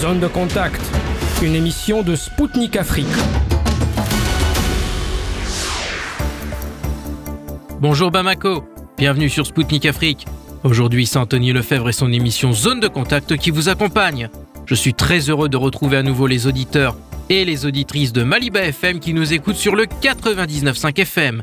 Zone de contact, une émission de Spoutnik Afrique. Bonjour Bamako, bienvenue sur Spoutnik Afrique. Aujourd'hui, c'est Anthony Lefebvre et son émission Zone de contact qui vous accompagne. Je suis très heureux de retrouver à nouveau les auditeurs et les auditrices de Maliba FM qui nous écoutent sur le 99.5 FM.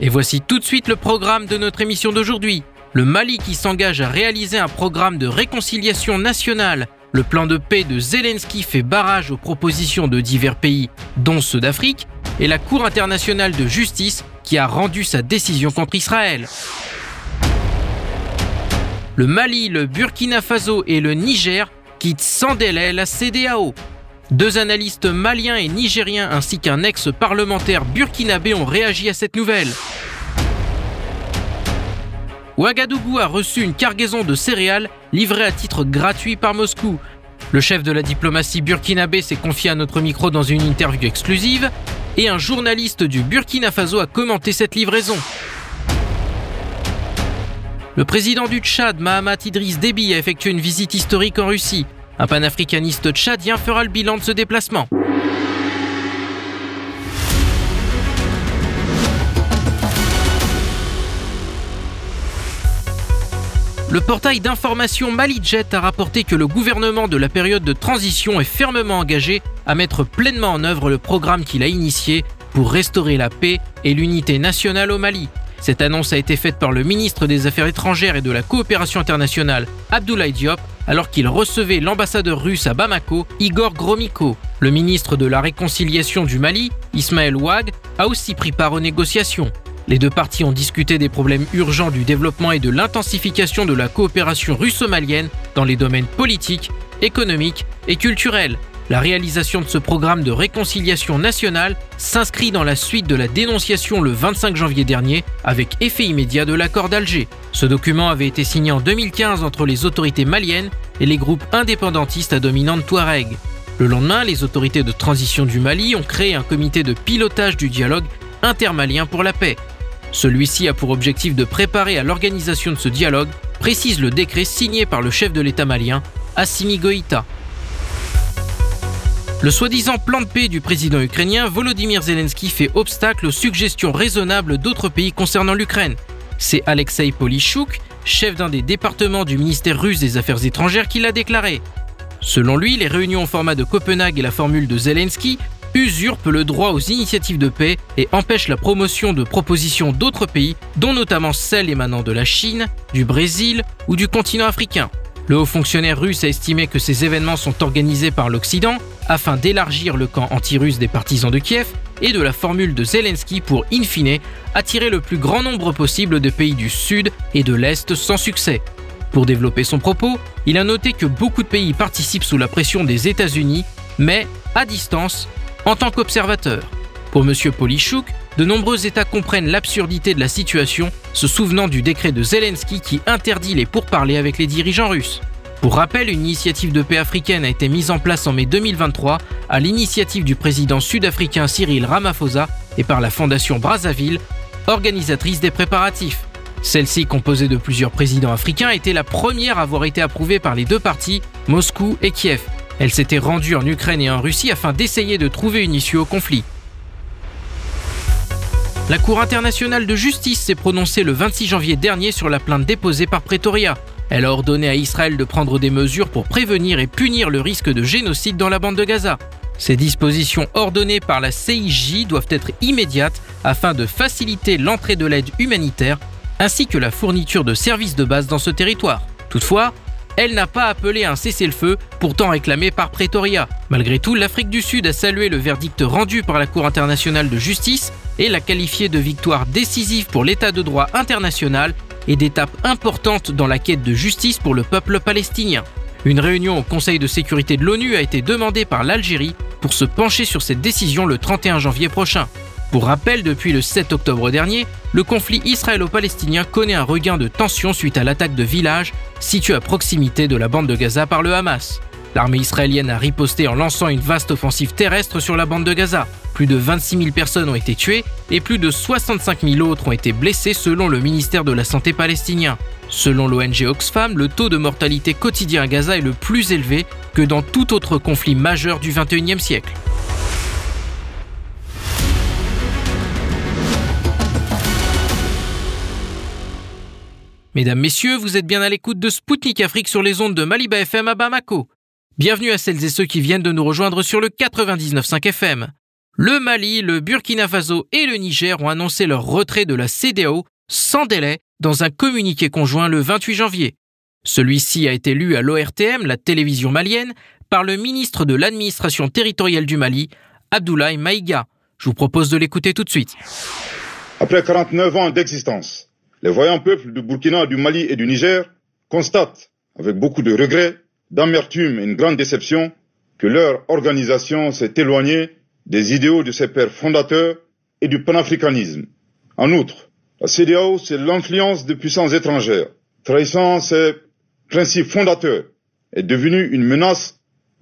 Et voici tout de suite le programme de notre émission d'aujourd'hui. Le Mali qui s'engage à réaliser un programme de réconciliation nationale. Le plan de paix de Zelensky fait barrage aux propositions de divers pays, dont ceux d'Afrique, et la Cour internationale de justice qui a rendu sa décision contre Israël. Le Mali, le Burkina Faso et le Niger quittent sans délai la CDAO. Deux analystes maliens et nigériens ainsi qu'un ex-parlementaire burkinabé ont réagi à cette nouvelle. Ouagadougou a reçu une cargaison de céréales livrée à titre gratuit par Moscou. Le chef de la diplomatie burkinabé s'est confié à notre micro dans une interview exclusive et un journaliste du Burkina Faso a commenté cette livraison. Le président du Tchad, Mahamat Idriss Déby, a effectué une visite historique en Russie. Un panafricaniste tchadien fera le bilan de ce déplacement. Le portail d'information MaliJet a rapporté que le gouvernement de la période de transition est fermement engagé à mettre pleinement en œuvre le programme qu'il a initié pour restaurer la paix et l'unité nationale au Mali. Cette annonce a été faite par le ministre des Affaires étrangères et de la coopération internationale, Abdoulaye Diop, alors qu'il recevait l'ambassadeur russe à Bamako, Igor Gromyko. Le ministre de la Réconciliation du Mali, Ismaël Ouag, a aussi pris part aux négociations. Les deux parties ont discuté des problèmes urgents du développement et de l'intensification de la coopération russo-malienne dans les domaines politiques, économiques et culturels. La réalisation de ce programme de réconciliation nationale s'inscrit dans la suite de la dénonciation le 25 janvier dernier avec effet immédiat de l'accord d'Alger. Ce document avait été signé en 2015 entre les autorités maliennes et les groupes indépendantistes à dominante Touareg. Le lendemain, les autorités de transition du Mali ont créé un comité de pilotage du dialogue intermalien pour la paix. Celui-ci a pour objectif de préparer à l'organisation de ce dialogue, précise le décret signé par le chef de l'État malien, Assimi Goïta. Le soi-disant plan de paix du président ukrainien Volodymyr Zelensky fait obstacle aux suggestions raisonnables d'autres pays concernant l'Ukraine. C'est Alexei Polishuk, chef d'un des départements du ministère russe des Affaires étrangères, qui l'a déclaré. Selon lui, les réunions au format de Copenhague et la formule de Zelensky usurpent le droit aux initiatives de paix et empêchent la promotion de propositions d'autres pays, dont notamment celles émanant de la Chine, du Brésil ou du continent africain. Le haut fonctionnaire russe a estimé que ces événements sont organisés par l'Occident afin d'élargir le camp anti-russe des partisans de Kiev et de la formule de Zelensky pour, in fine, attirer le plus grand nombre possible de pays du Sud et de l'Est sans succès. Pour développer son propos, il a noté que beaucoup de pays participent sous la pression des États-Unis, mais à distance, en tant qu'observateur. Pour M. Polichouk, de nombreux États comprennent l'absurdité de la situation, se souvenant du décret de Zelensky qui interdit les pourparlers avec les dirigeants russes. Pour rappel, une initiative de paix africaine a été mise en place en mai 2023 à l'initiative du président sud-africain Cyril Ramaphosa et par la Fondation Brazzaville, organisatrice des préparatifs. Celle-ci, composée de plusieurs présidents africains, était la première à avoir été approuvée par les deux parties, Moscou et Kiev. Elle s'était rendue en Ukraine et en Russie afin d'essayer de trouver une issue au conflit. La Cour internationale de justice s'est prononcée le 26 janvier dernier sur la plainte déposée par Pretoria. Elle a ordonné à Israël de prendre des mesures pour prévenir et punir le risque de génocide dans la bande de Gaza. Ces dispositions ordonnées par la CIJ doivent être immédiates afin de faciliter l'entrée de l'aide humanitaire ainsi que la fourniture de services de base dans ce territoire. Toutefois, elle n'a pas appelé à un cessez-le-feu, pourtant réclamé par Pretoria. Malgré tout, l'Afrique du Sud a salué le verdict rendu par la Cour internationale de justice et l'a qualifié de victoire décisive pour l'état de droit international et d'étape importante dans la quête de justice pour le peuple palestinien. Une réunion au Conseil de sécurité de l'ONU a été demandée par l'Algérie pour se pencher sur cette décision le 31 janvier prochain. Pour rappel, depuis le 7 octobre dernier, le conflit israélo-palestinien connaît un regain de tension suite à l'attaque de villages situés à proximité de la bande de Gaza par le Hamas. L'armée israélienne a riposté en lançant une vaste offensive terrestre sur la bande de Gaza. Plus de 26 000 personnes ont été tuées et plus de 65 000 autres ont été blessées selon le ministère de la Santé palestinien. Selon l'ONG Oxfam, le taux de mortalité quotidien à Gaza est le plus élevé que dans tout autre conflit majeur du XXIe siècle. Mesdames, Messieurs, vous êtes bien à l'écoute de Spoutnik Afrique sur les ondes de Maliba FM à Bamako. Bienvenue à celles et ceux qui viennent de nous rejoindre sur le 99.5 FM. Le Mali, le Burkina Faso et le Niger ont annoncé leur retrait de la CDAO sans délai dans un communiqué conjoint le 28 janvier. Celui-ci a été lu à l'ORTM, la télévision malienne, par le ministre de l'administration territoriale du Mali, Abdoulaye Maïga. Je vous propose de l'écouter tout de suite. Après 49 ans d'existence, les voyants peuples du Burkina, du Mali et du Niger constatent, avec beaucoup de regrets, d'amertume et une grande déception, que leur organisation s'est éloignée des idéaux de ses pères fondateurs et du panafricanisme. En outre, la CDAO, c'est l'influence de puissances étrangères, trahissant ses principes fondateurs, est devenue une menace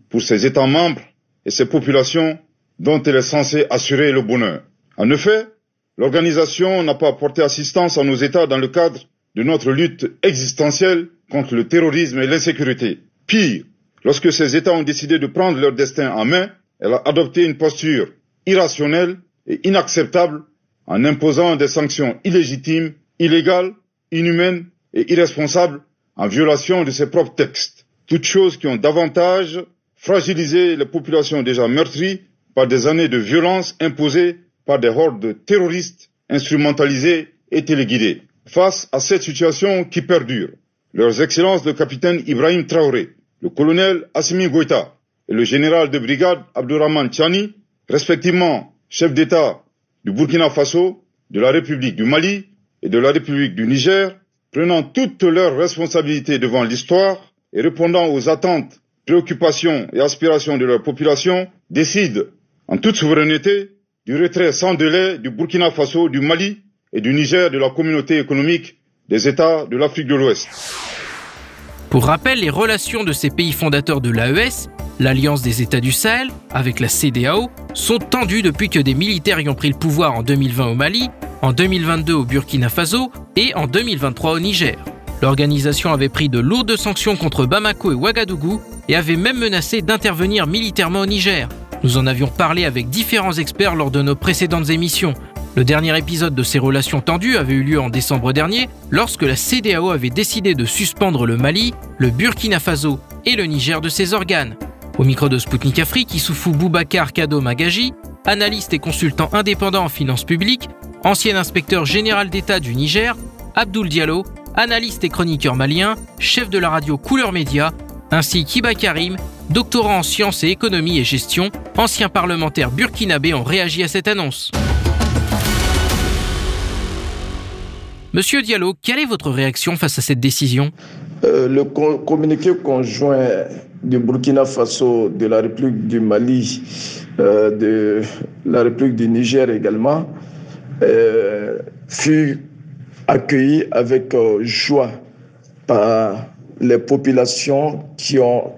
pour ses États membres et ses populations dont elle est censée assurer le bonheur. En effet, L'organisation n'a pas apporté assistance à nos États dans le cadre de notre lutte existentielle contre le terrorisme et l'insécurité. Pire, lorsque ces États ont décidé de prendre leur destin en main, elle a adopté une posture irrationnelle et inacceptable en imposant des sanctions illégitimes, illégales, inhumaines et irresponsables en violation de ses propres textes. Toutes choses qui ont davantage fragilisé les populations déjà meurtries par des années de violence imposées par des hordes terroristes instrumentalisés et téléguidés. Face à cette situation qui perdure, leurs excellences le capitaine Ibrahim Traoré, le colonel Assimi Goïta et le général de brigade Abdurrahman Chani, respectivement chef d'État du Burkina Faso, de la République du Mali et de la République du Niger, prenant toutes leurs responsabilités devant l'histoire et répondant aux attentes, préoccupations et aspirations de leur population, décident en toute souveraineté du retrait sans délai du Burkina Faso, du Mali et du Niger de la communauté économique des États de l'Afrique de l'Ouest. Pour rappel, les relations de ces pays fondateurs de l'AES, l'Alliance des États du Sahel, avec la CDAO, sont tendues depuis que des militaires y ont pris le pouvoir en 2020 au Mali, en 2022 au Burkina Faso et en 2023 au Niger. L'organisation avait pris de lourdes sanctions contre Bamako et Ouagadougou et avait même menacé d'intervenir militairement au Niger, nous en avions parlé avec différents experts lors de nos précédentes émissions. Le dernier épisode de ces relations tendues avait eu lieu en décembre dernier, lorsque la CDAO avait décidé de suspendre le Mali, le Burkina Faso et le Niger de ses organes. Au micro de Spoutnik Afrique, Issoufou Boubacar Kado Magaji, analyste et consultant indépendant en finances publiques, ancien inspecteur général d'État du Niger, Abdoul Diallo, analyste et chroniqueur malien, chef de la radio Couleur Média, ainsi qu'Iba Karim, doctorant en sciences et économie et gestion, ancien parlementaire burkinabé ont réagi à cette annonce. Monsieur Diallo, quelle est votre réaction face à cette décision? Euh, Le communiqué conjoint du Burkina Faso, de la République du Mali, euh, de la République du Niger également, euh, fut accueilli avec joie par les populations qui ont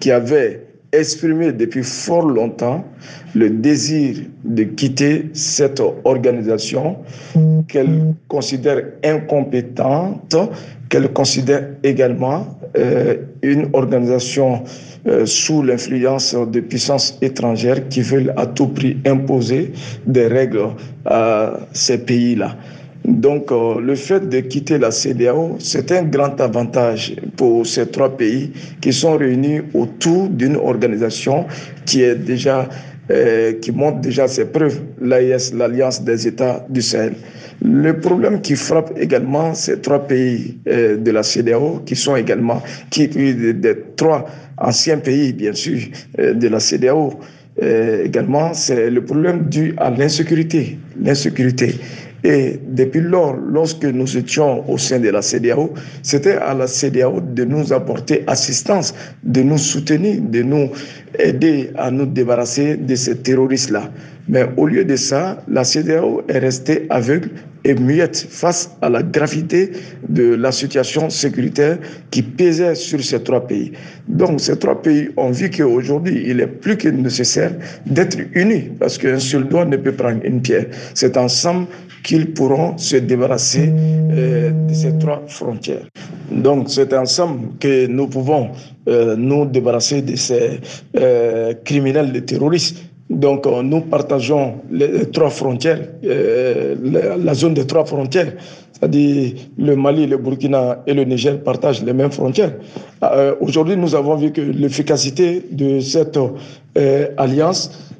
qui avait exprimé depuis fort longtemps le désir de quitter cette organisation qu'elle considère incompétente, qu'elle considère également euh, une organisation euh, sous l'influence de puissances étrangères qui veulent à tout prix imposer des règles à ces pays-là. Donc, euh, le fait de quitter la CDAO, c'est un grand avantage pour ces trois pays qui sont réunis autour d'une organisation qui est déjà euh, qui montre déjà ses preuves, l'AIS, l'Alliance des États du Sahel. Le problème qui frappe également ces trois pays euh, de la CDAO, qui sont également qui, des trois anciens pays, bien sûr, de la CDAO, également, c'est le problème dû à l'insécurité. L'insécurité. Et depuis lors, lorsque nous étions au sein de la CDAO, c'était à la CDAO de nous apporter assistance, de nous soutenir, de nous aider à nous débarrasser de ces terroristes-là. Mais au lieu de ça, la CDAO est restée aveugle et muette face à la gravité de la situation sécuritaire qui pesait sur ces trois pays. Donc ces trois pays ont vu qu'aujourd'hui, il est plus que nécessaire d'être unis parce qu'un seul doigt ne peut prendre une pierre. C'est ensemble qu'ils pourront se débarrasser euh, de ces trois frontières. Donc c'est ensemble que nous pouvons euh, nous débarrasser de ces euh, criminels, de terroristes donc, nous partageons les trois frontières, la zone des trois frontières, c'est-à-dire le Mali, le Burkina et le Niger partagent les mêmes frontières. Euh, aujourd'hui, nous avons vu que l'efficacité de cette alliance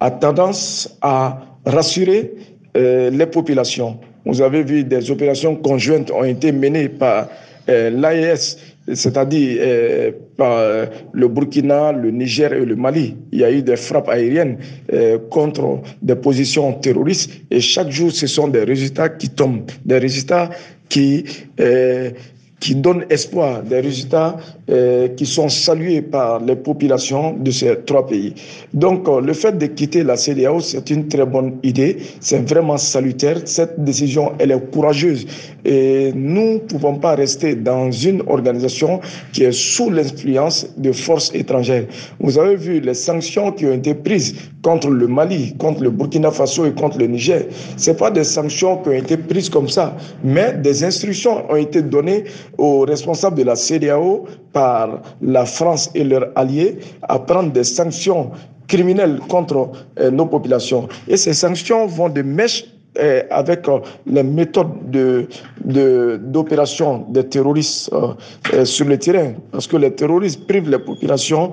a tendance à rassurer les populations. Vous avez vu des opérations conjointes ont été menées par l'AES c'est-à-dire euh, par euh, le Burkina, le Niger et le Mali. Il y a eu des frappes aériennes euh, contre des positions terroristes et chaque jour, ce sont des résultats qui tombent, des résultats qui qui donnent espoir, des résultats euh, qui sont salués par les populations de ces trois pays. Donc, euh, le fait de quitter la CDAO, c'est une très bonne idée, c'est vraiment salutaire. Cette décision, elle est courageuse et nous ne pouvons pas rester dans une organisation qui est sous l'influence de forces étrangères. Vous avez vu les sanctions qui ont été prises contre le Mali, contre le Burkina Faso et contre le Niger. C'est pas des sanctions qui ont été prises comme ça, mais des instructions ont été données aux responsables de la CDAO par la France et leurs alliés à prendre des sanctions criminelles contre euh, nos populations. Et ces sanctions vont de mèche avec euh, les méthodes de, d'opération des terroristes sur le terrain. Parce que les terroristes privent les populations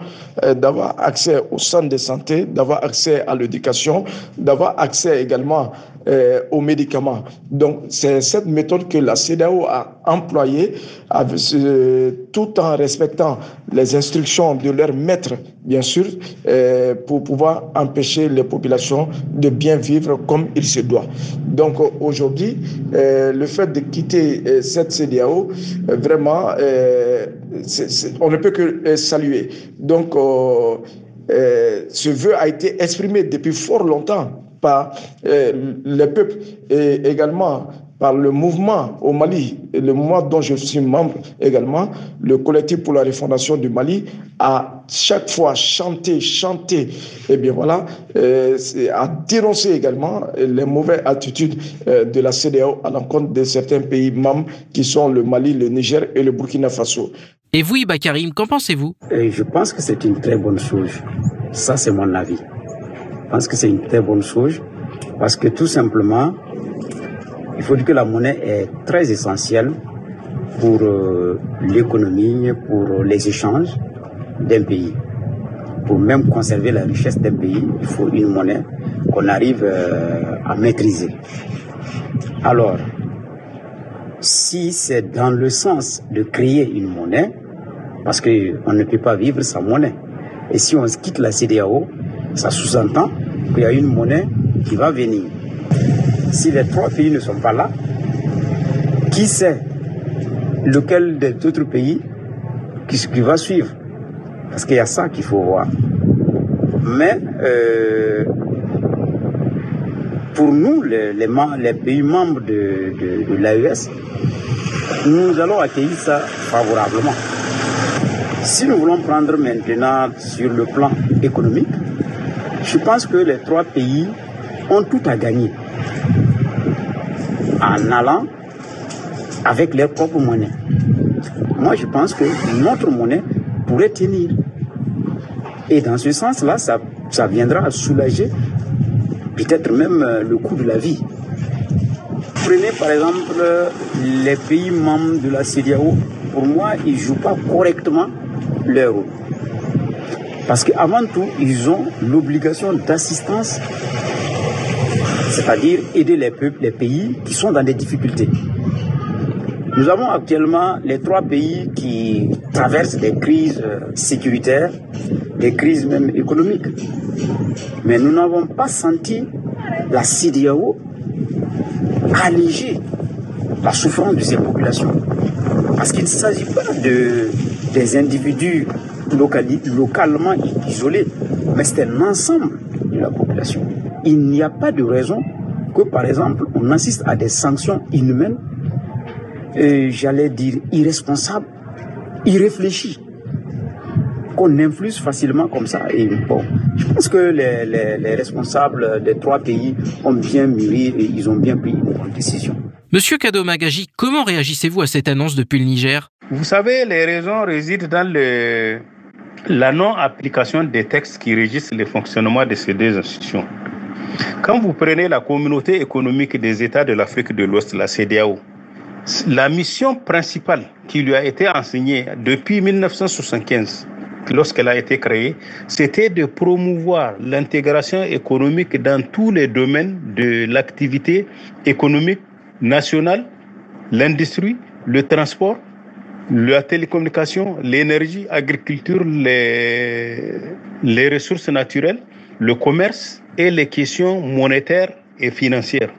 d'avoir accès aux centres de santé, d'avoir accès à l'éducation, d'avoir accès également euh, aux médicaments. Donc, c'est cette méthode que la CEDAO a employée euh, tout en respectant les instructions de leurs maîtres, bien sûr, euh, pour pouvoir empêcher les populations de bien vivre comme il se doit. Donc, aujourd'hui, le fait de quitter cette CEDAO, vraiment, on ne peut que saluer. Donc, ce vœu a été exprimé depuis fort longtemps par euh, les peuples et également par le mouvement au Mali, et le mouvement dont je suis membre également, le collectif pour la refondation du Mali, a chaque fois chanté, chanté, et eh bien voilà, euh, a dénoncé également les mauvaises attitudes euh, de la CDAO à l'encontre de certains pays membres qui sont le Mali, le Niger et le Burkina Faso. Et vous, Ibakarim, qu'en pensez-vous? Je pense que c'est une très bonne chose. Ça, c'est mon avis. Je pense que c'est une très bonne chose parce que tout simplement, il faut dire que la monnaie est très essentielle pour euh, l'économie, pour les échanges d'un pays. Pour même conserver la richesse d'un pays, il faut une monnaie qu'on arrive euh, à maîtriser. Alors, si c'est dans le sens de créer une monnaie, parce qu'on ne peut pas vivre sans monnaie, et si on quitte la CDAO, ça sous-entend qu'il y a une monnaie qui va venir. Si les trois pays ne sont pas là, qui sait lequel des autres pays qui, va suivre? Parce qu'il y a ça qu'il faut voir. Mais euh, pour nous, les, pays membres de l'AES, nous allons accueillir ça favorablement. Si nous voulons prendre maintenant sur le plan économique, je pense que les trois pays ont tout à gagner en allant avec leur propre monnaie. Moi, je pense que notre monnaie pourrait tenir. Et dans ce sens-là, ça, ça viendra soulager peut-être même euh, le coût de la vie. Prenez par exemple les pays membres de la CDAO. Pour moi, ils ne jouent pas correctement leur rôle. Parce qu'avant tout, ils ont l'obligation d'assistance, c'est-à-dire aider les peuples, les pays qui sont dans des difficultés. Nous avons actuellement les trois pays qui traversent des crises euh, sécuritaires, des crises même économiques. Mais nous n'avons pas senti la CDAO alléger la souffrance de ces populations. Parce qu'il ne s'agit pas de, des individus localement isolé, mais c'est un ensemble de la population. Il n'y a pas de raison que, par exemple, on assiste à des sanctions inhumaines, et j'allais dire irresponsables, irréfléchies, qu'on influe facilement comme ça. Et bon, je pense que les, les, les responsables des trois pays ont bien mûri et ils ont bien pris une bonne décision. Monsieur Kado Magaji, comment réagissez-vous à cette annonce depuis le Niger? Vous savez, les raisons résident dans le, la non-application des textes qui régissent le fonctionnement de ces deux institutions. Quand vous prenez la communauté économique des États de l'Afrique de l'Ouest, la CDAO, la mission principale qui lui a été enseignée depuis 1975, lorsqu'elle a été créée, c'était de promouvoir l'intégration économique dans tous les domaines de l'activité économique nationale, l'industrie, le transport, la télécommunication, l'énergie, l'agriculture, les, les ressources naturelles, le commerce et les questions monétaires et financières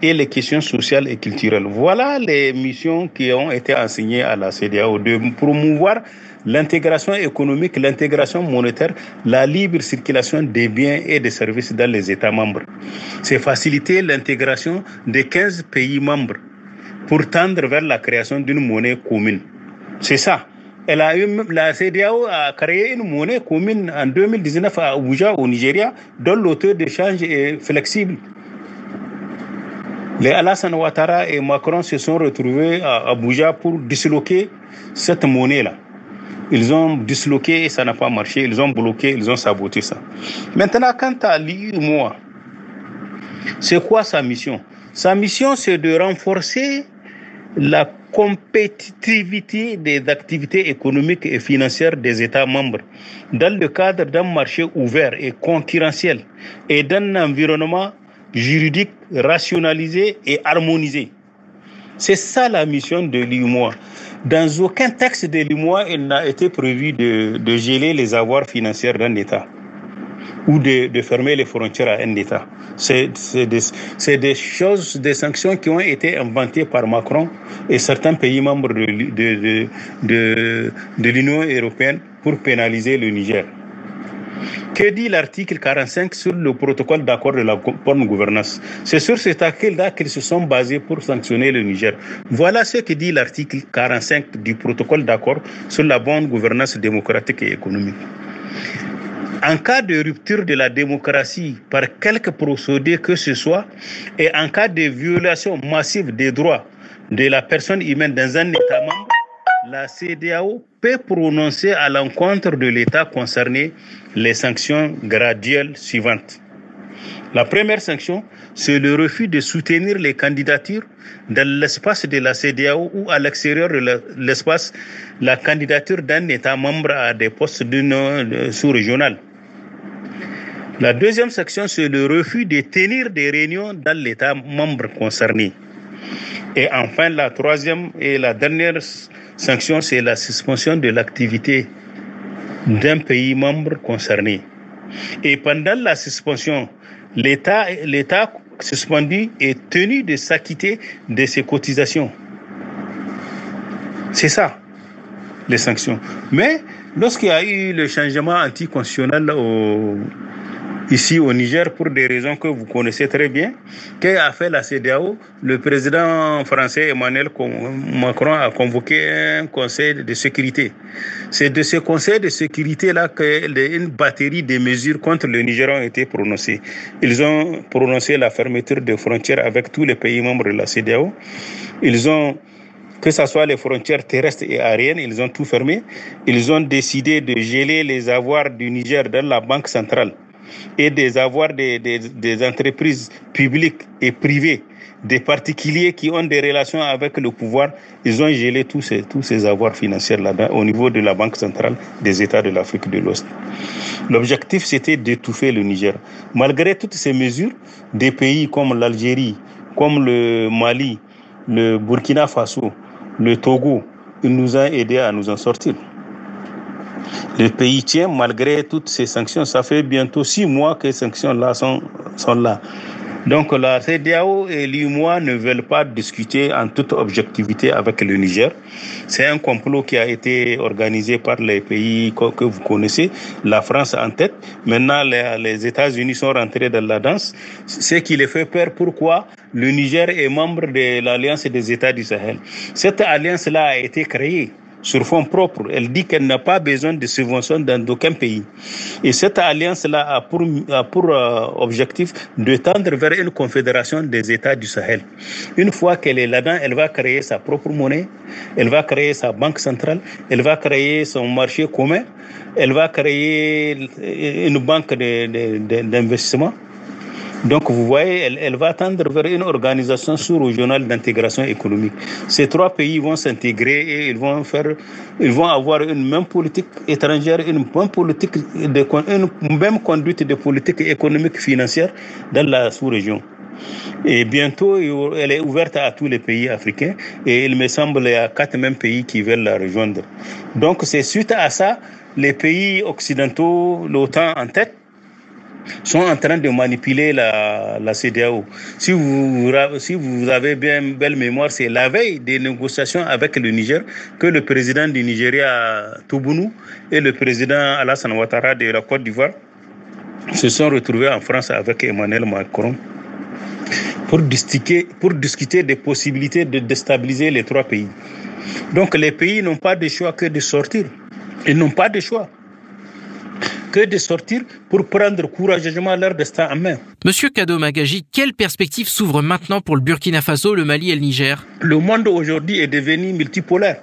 et les questions sociales et culturelles. Voilà les missions qui ont été enseignées à la CDAO de promouvoir l'intégration économique, l'intégration monétaire, la libre circulation des biens et des services dans les États membres. C'est faciliter l'intégration des 15 pays membres pour tendre vers la création d'une monnaie commune. C'est ça. Elle a eu, la CDAO a créé une monnaie commune en 2019 à Abuja, au Nigeria, dont l'auteur d'échange est flexible. Les Alassane Ouattara et Macron se sont retrouvés à Abuja pour disloquer cette monnaie-là. Ils ont disloqué et ça n'a pas marché. Ils ont bloqué, ils ont saboté ça. Maintenant, quant à l'IUMOA, c'est quoi sa mission? Sa mission, c'est de renforcer la compétitivité des activités économiques et financières des États membres dans le cadre d'un marché ouvert et concurrentiel et d'un environnement juridique rationalisé et harmonisé. C'est ça la mission de l'UMOA. Dans aucun texte de l'UMOA, il n'a été prévu de, de, geler les avoirs financiers d'un État ou de, fermer les frontières à un État. C'est des, des, choses, des sanctions qui ont été inventées par Macron et certains pays membres de, de, de l'Union européenne pour pénaliser le Niger. Que dit l'article 45 sur le protocole d'accord de la bonne gouvernance? C'est sur cet article-là qu'ils se sont basés pour sanctionner le Niger. Voilà ce que dit l'article 45 du protocole d'accord sur la bonne gouvernance démocratique et économique. En cas de rupture de la démocratie par quelque procédé que ce soit et en cas de violation massive des droits de la personne humaine dans un État membre, la CDAO peut prononcer à l'encontre de l'État concerné les sanctions graduelles suivantes. La première sanction, c'est le refus de soutenir les candidatures dans l'espace de la CDAO ou à l'extérieur de l'espace, la candidature d'un État membre à des postes sous-régional. La deuxième section, c'est le refus de tenir des réunions dans l'État membre concerné. Et enfin, la troisième et la dernière sanction, c'est la suspension de l'activité d'un pays membre concerné. Et pendant la suspension, l'État, l'État suspendu est tenu de s'acquitter de ses cotisations. C'est ça, les sanctions. Mais lorsqu'il y a eu le changement anticonstitutionnel au, ici au Niger pour des raisons que vous connaissez très bien. Qu'a fait la CDAO Le président français Emmanuel Macron a convoqué un conseil de sécurité. C'est de ce conseil de sécurité-là qu'une batterie de mesures contre le Niger ont été prononcées. Ils ont prononcé la fermeture des frontières avec tous les pays membres de la CDAO. Ils ont que ce soit les frontières terrestres et aériennes, ils ont tout fermé. Ils ont décidé de geler les avoirs du Niger dans la Banque centrale et des avoirs des, des, entreprises publiques et privées, des particuliers qui ont des relations avec le pouvoir, ils ont gelé tous ces, tous ces avoirs financiers là-bas au niveau de la Banque centrale des États de l'Afrique de l'Ouest. L'objectif, c'était d'étouffer le Niger. Malgré toutes ces mesures, des pays comme l'Algérie, comme le Mali, le Burkina Faso, le Togo, ils nous ont aidés à nous en sortir. Le pays tient malgré toutes ces sanctions. Ça fait bientôt six mois que ces sanctions-là sont, sont là. Donc la CDAO et l'UMOA ne veulent pas discuter en toute objectivité avec le Niger. C'est un complot qui a été organisé par les pays que vous connaissez, la France en tête. Maintenant, les États-Unis sont rentrés dans la danse. Ce qui les fait peur, pourquoi? Le Niger est membre de l'Alliance des États du Sahel. Cette alliance-là a été créée sur fonds propres. Elle dit qu'elle n'a pas besoin de subventions dans aucun pays. Et cette alliance-là a pour, pour euh, objectif de tendre vers une confédération des États du Sahel. Une fois qu'elle est là-dedans, elle va créer sa propre monnaie, elle va créer sa banque centrale, elle va créer son marché commun, elle va créer une banque d'investissement. Donc vous voyez, elle, va tendre vers une organisation sous-régionale d'intégration économique. Ces trois pays vont s'intégrer et ils vont faire, ils vont avoir une même politique étrangère, une même politique une même conduite de politique économique financière dans la sous-région. Et bientôt, elle est ouverte à tous les pays africains et il me semble qu'il y a quatre mêmes pays qui veulent la rejoindre. Donc c'est suite à ça, les pays occidentaux, l'OTAN en tête, sont en train de manipuler la, la CDAO. Si vous, avez bien belle mémoire, c'est la veille des négociations avec le Niger que le président du Nigeria, Toubounou, et le président Alassane Ouattara de la Côte d'Ivoire se sont retrouvés en France avec Emmanuel Macron pour discuter des possibilités de déstabiliser les trois pays. Donc les pays n'ont pas de choix que de sortir. Ils n'ont pas de choix que de sortir pour prendre courageusement leur destin en main. Monsieur Kado Magaji, quelle perspective s'ouvre maintenant pour le Burkina Faso, le Mali et le Niger? Le monde aujourd'hui est devenu multipolaire.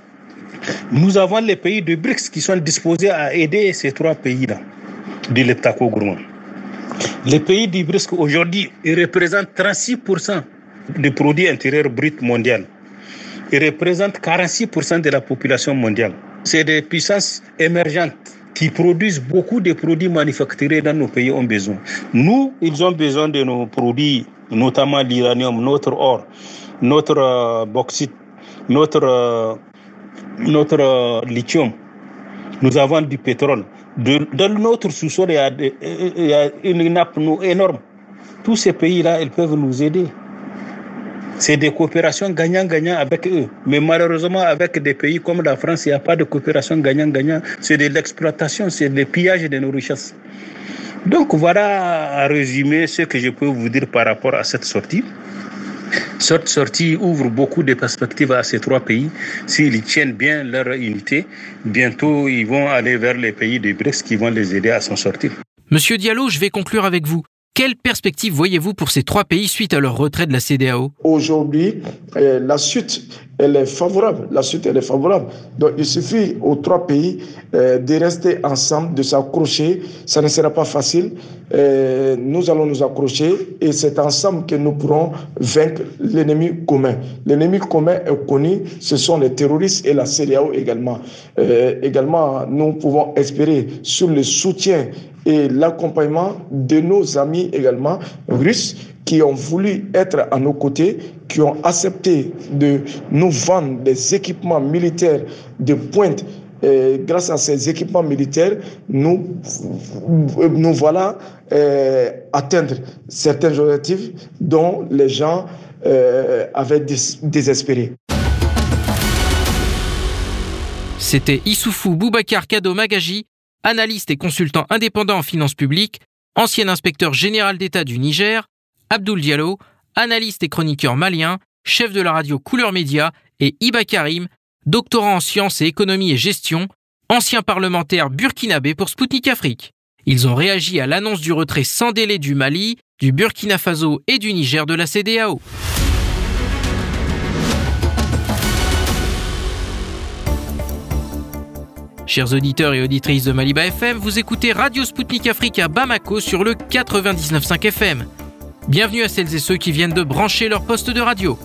Nous avons les pays de BRICS qui sont disposés à aider ces trois pays-là, dit le Gourmand. Les pays du BRICS aujourd'hui représentent 36% du produit intérieur brut mondial. Ils représentent 46% de la population mondiale. C'est des puissances émergentes qui produisent beaucoup de produits manufacturés dans nos pays ont besoin. Nous, ils ont besoin de nos produits, notamment l'uranium, notre or, notre euh, bauxite, notre, euh, notre euh, lithium. Nous avons du pétrole. dans notre sous-sol, il, il y a une nappe énorme. Tous ces pays-là, ils peuvent nous aider. C'est des coopérations gagnant-gagnant avec eux. Mais malheureusement, avec des pays comme la France, il n'y a pas de coopération gagnant-gagnant. C'est de l'exploitation, c'est le pillage de nos richesses. Donc voilà à résumer ce que je peux vous dire par rapport à cette sortie. Cette sortie ouvre beaucoup de perspectives à ces trois pays. S'ils tiennent bien leur unité, bientôt ils vont aller vers les pays de BRICS qui vont les aider à s'en sortir. Monsieur Diallo, je vais conclure avec vous. Quelle perspective voyez-vous pour ces trois pays suite à leur retrait de la CDAO Aujourd'hui, euh, la suite, elle est favorable. La suite, elle est favorable. Donc, il suffit aux trois pays euh, de rester ensemble, de s'accrocher. Ça ne sera pas facile. Euh, nous allons nous accrocher et c'est ensemble que nous pourrons vaincre l'ennemi commun. L'ennemi commun est connu, ce sont les terroristes et la CDAO également. également, nous pouvons espérer sur le soutien et l'accompagnement de nos amis également russes qui ont voulu être à nos côtés, qui ont accepté de nous vendre des équipements militaires de pointe. Et grâce à ces équipements militaires, nous, nous voilà euh, atteindre certains objectifs dont les gens euh, avaient désespéré. C'était Issoufou Boubacar Kado Magaji, analyste et consultant indépendant en finances publiques, ancien inspecteur général d'État du Niger, Abdoul Diallo, analyste et chroniqueur malien, chef de la radio Couleur Média, et Iba Karim, doctorant en sciences et économie et gestion, ancien parlementaire burkinabé pour Sputnik Afrique. Ils ont réagi à l'annonce du retrait sans délai du Mali, du Burkina Faso et du Niger de la CDAO. Chers auditeurs et auditrices de Maliba FM, vous écoutez Radio Sputnik Afrique à Bamako sur le 99.5 FM. Bienvenue à celles et ceux qui viennent de brancher leur poste de radio.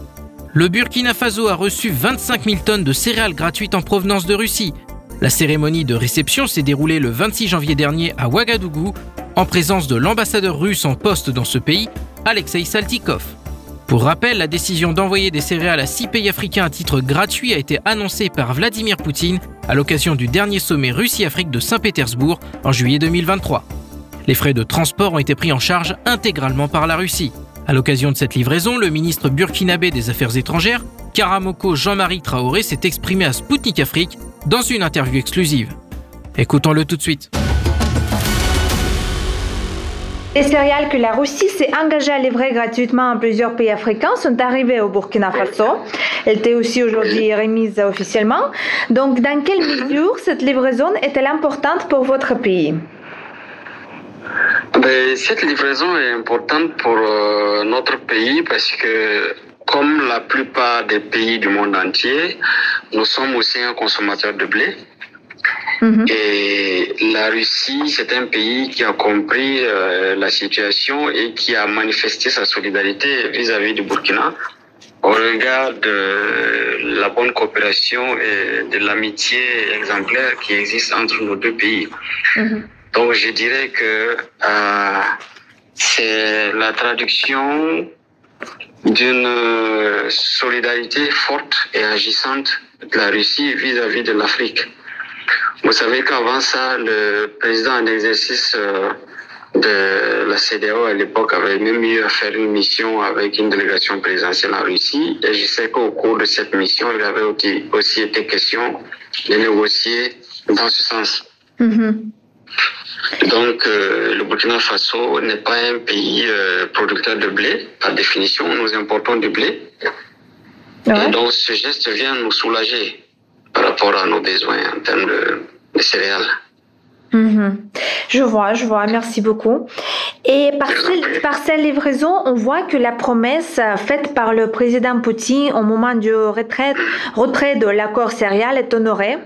Le Burkina Faso a reçu 25 000 tonnes de céréales gratuites en provenance de Russie. La cérémonie de réception s'est déroulée le 26 janvier dernier à Ouagadougou, en présence de l'ambassadeur russe en poste dans ce pays, Alexei Saltikov. Pour rappel, la décision d'envoyer des céréales à six pays africains à titre gratuit a été annoncée par Vladimir Poutine à l'occasion du dernier sommet Russie-Afrique de Saint-Pétersbourg en juillet 2023. Les frais de transport ont été pris en charge intégralement par la Russie. À l'occasion de cette livraison, le ministre burkinabé des Affaires étrangères, Karamoko Jean-Marie Traoré, s'est exprimé à Spoutnik Afrique dans une interview exclusive. Écoutons-le tout de suite. Les céréales que la Russie s'est engagée à livrer gratuitement à plusieurs pays africains sont arrivées au Burkina Faso. Elles étaient aussi aujourd'hui remises officiellement. Donc, dans quelle mesure cette livraison est-elle importante pour votre pays? Ben, Cette livraison est importante pour euh, notre pays parce que comme la plupart des pays du monde entier, nous sommes aussi un consommateur de blé. Mhm. Et la Russie, c'est un pays qui a compris euh, la situation et qui a manifesté sa solidarité vis-à-vis du Burkina au regard de la bonne coopération et de l'amitié exemplaire qui existe entre nos deux pays. Mhm. Donc je dirais que euh, c'est la traduction d'une solidarité forte et agissante de la Russie vis-à-vis -vis de l'Afrique. Vous savez qu'avant ça, le président en exercice euh, de la CDAO à l'époque avait même eu à faire une mission avec une délégation présidentielle en Russie. Et je sais qu'au cours de cette mission, il avait aussi été question de négocier dans ce sens. Mm-hmm. Donc, euh, le Burkina Faso n'est pas un pays euh, producteur de blé. Par définition, nous importons du blé. Et donc, ce geste vient nous soulager par rapport à nos besoins en termes de, céréales. Mhm. Je vois, je vois, merci beaucoup. Et par, cette livraison, on voit que la promesse faite par le président Poutine au moment du retrait, retrait de l'accord céréal est honorée.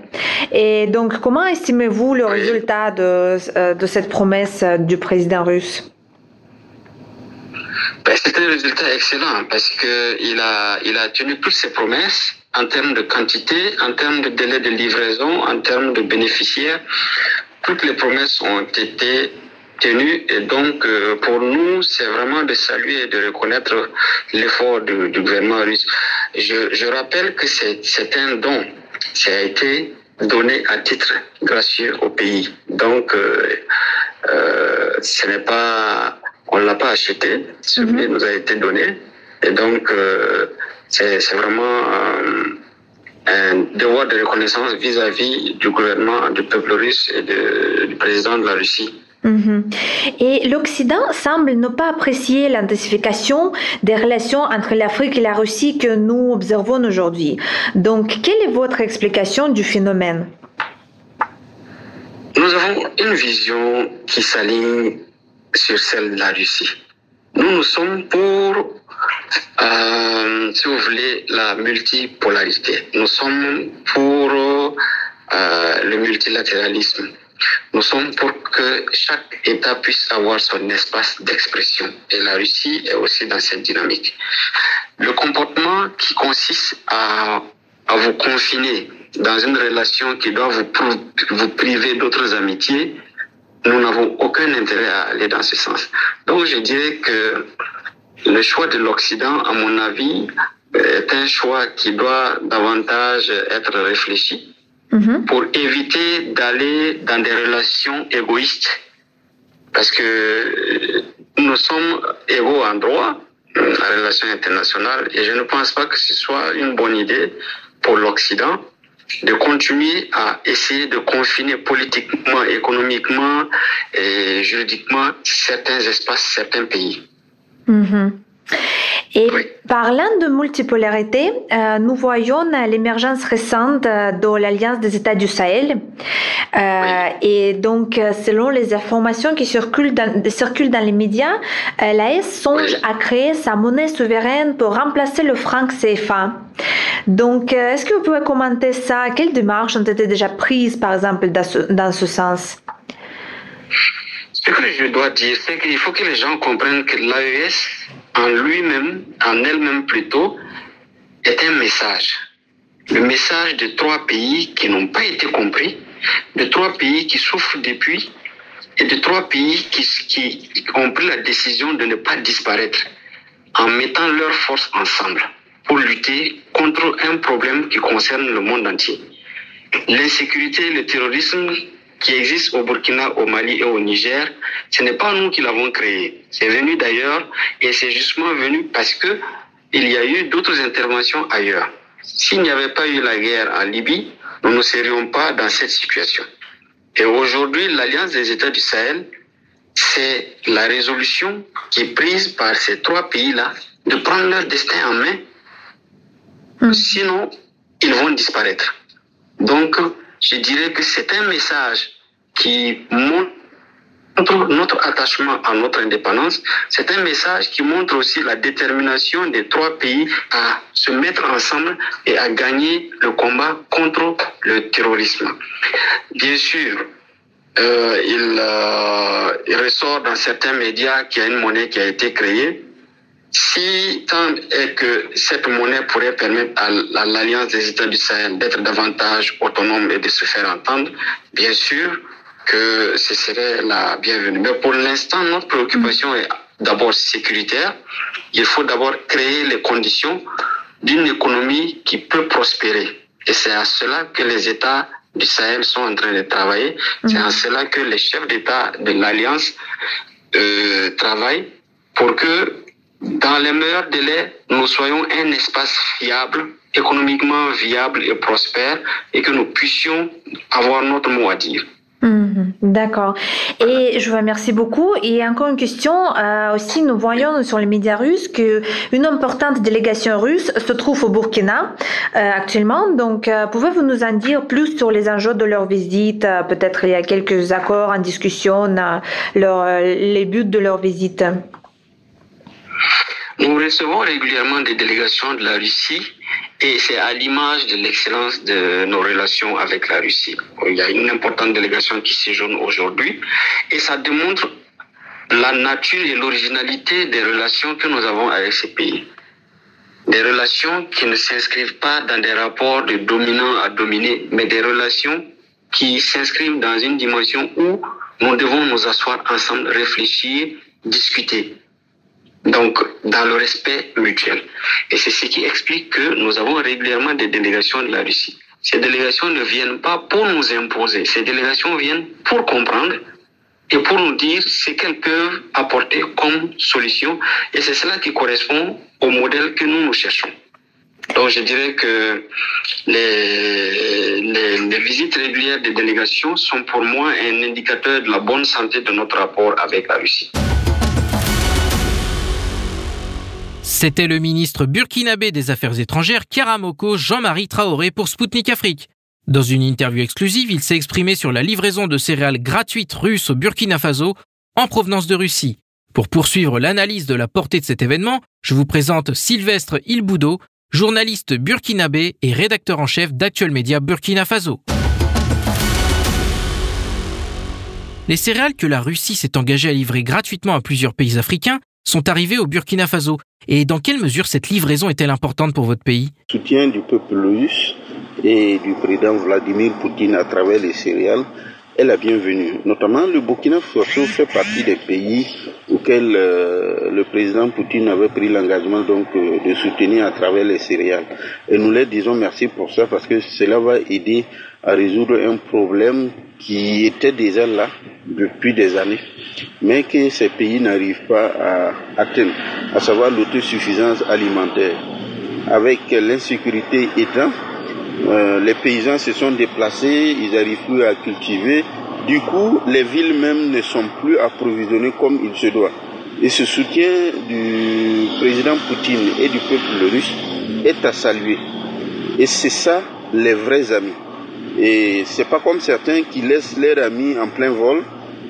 Et donc, comment estimez-vous le résultat de, euh, cette promesse du président russe? Ben, C'est un résultat excellent parce qu'il a, il a tenu toutes ses promesses en termes de quantité, en termes de délai de livraison, en termes de bénéficiaires. Toutes les promesses ont été tenues et donc euh, pour nous, c'est vraiment de saluer et de reconnaître l'effort du, gouvernement russe. Je, je rappelle que c'est un don. Ça a été donné à titre gracieux au pays. Donc, euh, euh, ce n'est pas, on l'a pas acheté, ce mm nous a été donné. Et donc, euh, c'est vraiment euh, devoir de reconnaissance vis-à-vis du gouvernement du peuple russe et du président de la Russie. Mhm. Et l'Occident semble ne pas apprécier l'intensification des relations entre l'Afrique et la Russie que nous observons aujourd'hui. Donc, quelle est votre explication du phénomène? Nous avons une vision qui s'aligne sur celle de la Russie. Nous, nous sommes pour euh, si vous voulez, la multipolarité. Nous sommes pour euh, le multilatéralisme. Nous sommes pour que chaque État puisse avoir son espace d'expression. Et la Russie est aussi dans cette dynamique. Le comportement qui consiste à, vous confiner dans une relation qui doit vous, vous priver d'autres amitiés, nous n'avons aucun intérêt à aller dans ce sens. Donc je dirais que le choix de l'Occident, à mon avis, est un choix qui doit davantage être réfléchi mhm. pour éviter d'aller dans des relations égoïstes. Parce que nous sommes égaux en droit, en relations internationales, et je ne pense pas que ce soit une bonne idée pour l'Occident de continuer à essayer de confiner politiquement, économiquement et juridiquement certains espaces, certains pays. Mhm. Et parlant de multipolarité, euh, nous voyons l'émergence récente de l'Alliance des États du Sahel. Euh, et donc, selon les informations qui circulent dans, circulent dans les médias, euh, l'AS songe à créer sa monnaie souveraine pour remplacer le franc CFA. Donc, est-ce que vous pouvez commenter ça? Quelles démarches ont été déjà prises, par exemple, dans ce, dans ce sens? Ce que je dois dire, c'est qu'il faut que les gens comprennent que l'AES, en lui-même, en elle-même plutôt, est un message. Le message de trois pays qui n'ont pas été compris, de trois pays qui souffrent depuis, et de trois pays qui, ont pris la décision de ne pas disparaître en mettant leurs forces ensemble pour lutter contre un problème qui concerne le monde entier. L'insécurité, le terrorisme qui existe au Burkina, au Mali et au Niger, ce n'est pas nous qui l'avons créé. C'est venu d'ailleurs et c'est justement venu parce que il y a eu d'autres interventions ailleurs. S'il n'y avait pas eu la guerre en Libye, nous ne serions pas dans cette situation. Et aujourd'hui, l'Alliance des États du Sahel, c'est la résolution qui est prise par ces trois pays-là de prendre leur destin en main. Hmm. Sinon, ils vont disparaître. Donc, je dirais que c'est un message qui montre notre attachement à notre indépendance, c'est un message qui montre aussi la détermination des trois pays à se mettre ensemble et à gagner le combat contre le terrorisme. Bien sûr, euh, euh, il, ressort dans certains médias qu'il y a une monnaie qui a été créée. Si tant est que cette monnaie pourrait permettre à l'Alliance des États du Sahel d'être davantage autonome et de se faire entendre, bien sûr, que ce serait la bienvenue. Mais pour l'instant, notre préoccupation est d'abord sécuritaire. Il faut d'abord créer les conditions d'une économie qui peut prospérer. Et c'est à cela que les États du Sahel sont en train de travailler. C'est à cela que les chefs d'État de l'Alliance euh, travaillent pour que, dans les meilleurs délais, nous soyons un espace fiable, économiquement viable et prospère, et que nous puissions avoir notre mot à dire. Mhm, d'accord. Et je vous remercie beaucoup. Et encore une question. Euh, aussi, nous voyons sur les médias russes que une importante délégation russe se trouve au Burkina euh, actuellement. Donc, euh, pouvez-vous nous en dire plus sur les enjeux de leur visite Peut-être il y a quelques accords en discussion, leur, les buts de leur visite? Nous recevons régulièrement des délégations de la Russie et c'est à l'image de l'excellence de nos relations avec la Russie. Il y a une importante délégation qui séjourne aujourd'hui et ça démontre la nature et l'originalité des relations que nous avons avec ces pays. Des relations qui ne s'inscrivent pas dans des rapports de dominant à dominé, mais des relations qui s'inscrivent dans une dimension où nous devons nous asseoir ensemble, réfléchir, discuter donc dans le respect mutuel. Et c'est ce qui explique que nous avons régulièrement des délégations de la Russie. Ces délégations ne viennent pas pour nous imposer, ces délégations viennent pour comprendre et pour nous dire ce qu'elles peuvent apporter comme solution. Et c'est cela qui correspond au modèle que nous nous cherchons. Donc je dirais que les, les, les, visites régulières des délégations sont pour moi un indicateur de la bonne santé de notre rapport avec la Russie. C'était le ministre burkinabé des Affaires étrangères Karamoko Jean-Marie Traoré pour Spoutnik Afrique. Dans une interview exclusive, il s'est exprimé sur la livraison de céréales gratuites russes au Burkina Faso en provenance de Russie. Pour poursuivre l'analyse de la portée de cet événement, je vous présente Sylvestre Ilboudo, journaliste burkinabé et rédacteur en chef d'Actuel Média Burkina Faso. Les céréales que la Russie s'est engagée à livrer gratuitement à plusieurs pays africains sont arrivés au Burkina Faso. Et dans quelle mesure cette livraison est-elle importante pour votre pays? Soutien du peuple russe et du président Vladimir Poutine à travers les céréales est la bienvenue. Notamment, le Burkina Faso fait partie des pays auxquels euh, le président Poutine avait pris l'engagement donc euh, de soutenir à travers les céréales. Et nous leur disons merci pour ça parce que cela va aider à résoudre un problème qui était déjà là depuis des années, mais que ces pays n'arrivent pas à atteindre, à savoir l'autosuffisance alimentaire. Avec l'insécurité étant, euh, les paysans se sont déplacés, ils n'arrivent plus à cultiver. Du coup, les villes même ne sont plus approvisionnées comme il se doit. Et ce soutien du président Poutine et du peuple russe est à saluer. Et c'est ça les vrais amis. Et c'est pas comme certains qui laissent leurs amis en plein vol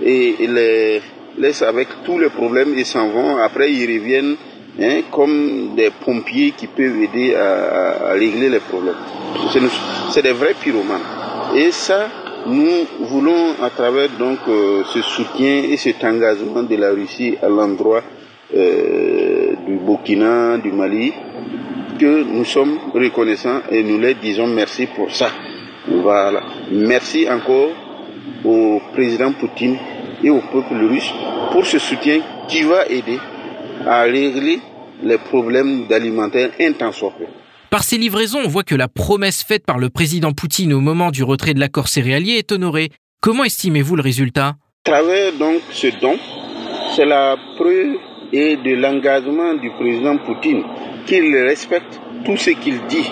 et les laissent avec tous les problèmes et s'en vont. Après, ils reviennent hein, comme des pompiers qui peuvent aider à, régler les problèmes. C'est des vrais pyromanes. Et ça, nous voulons à travers donc euh, ce soutien et cet engagement de la Russie à l'endroit euh, du Burkina, du Mali, que nous sommes reconnaissants et nous leur disons merci pour ça. Voilà. Merci encore au président Poutine et au peuple russe pour ce soutien qui va aider à régler les problèmes d'alimentaire intensément. Par ces livraisons, on voit que la promesse faite par le président Poutine au moment du retrait de l'accord céréalier est honorée. Comment estimez-vous le résultat? À travers donc ce don, c'est la preuve et de l'engagement du président Poutine qu'il respecte tout ce qu'il dit.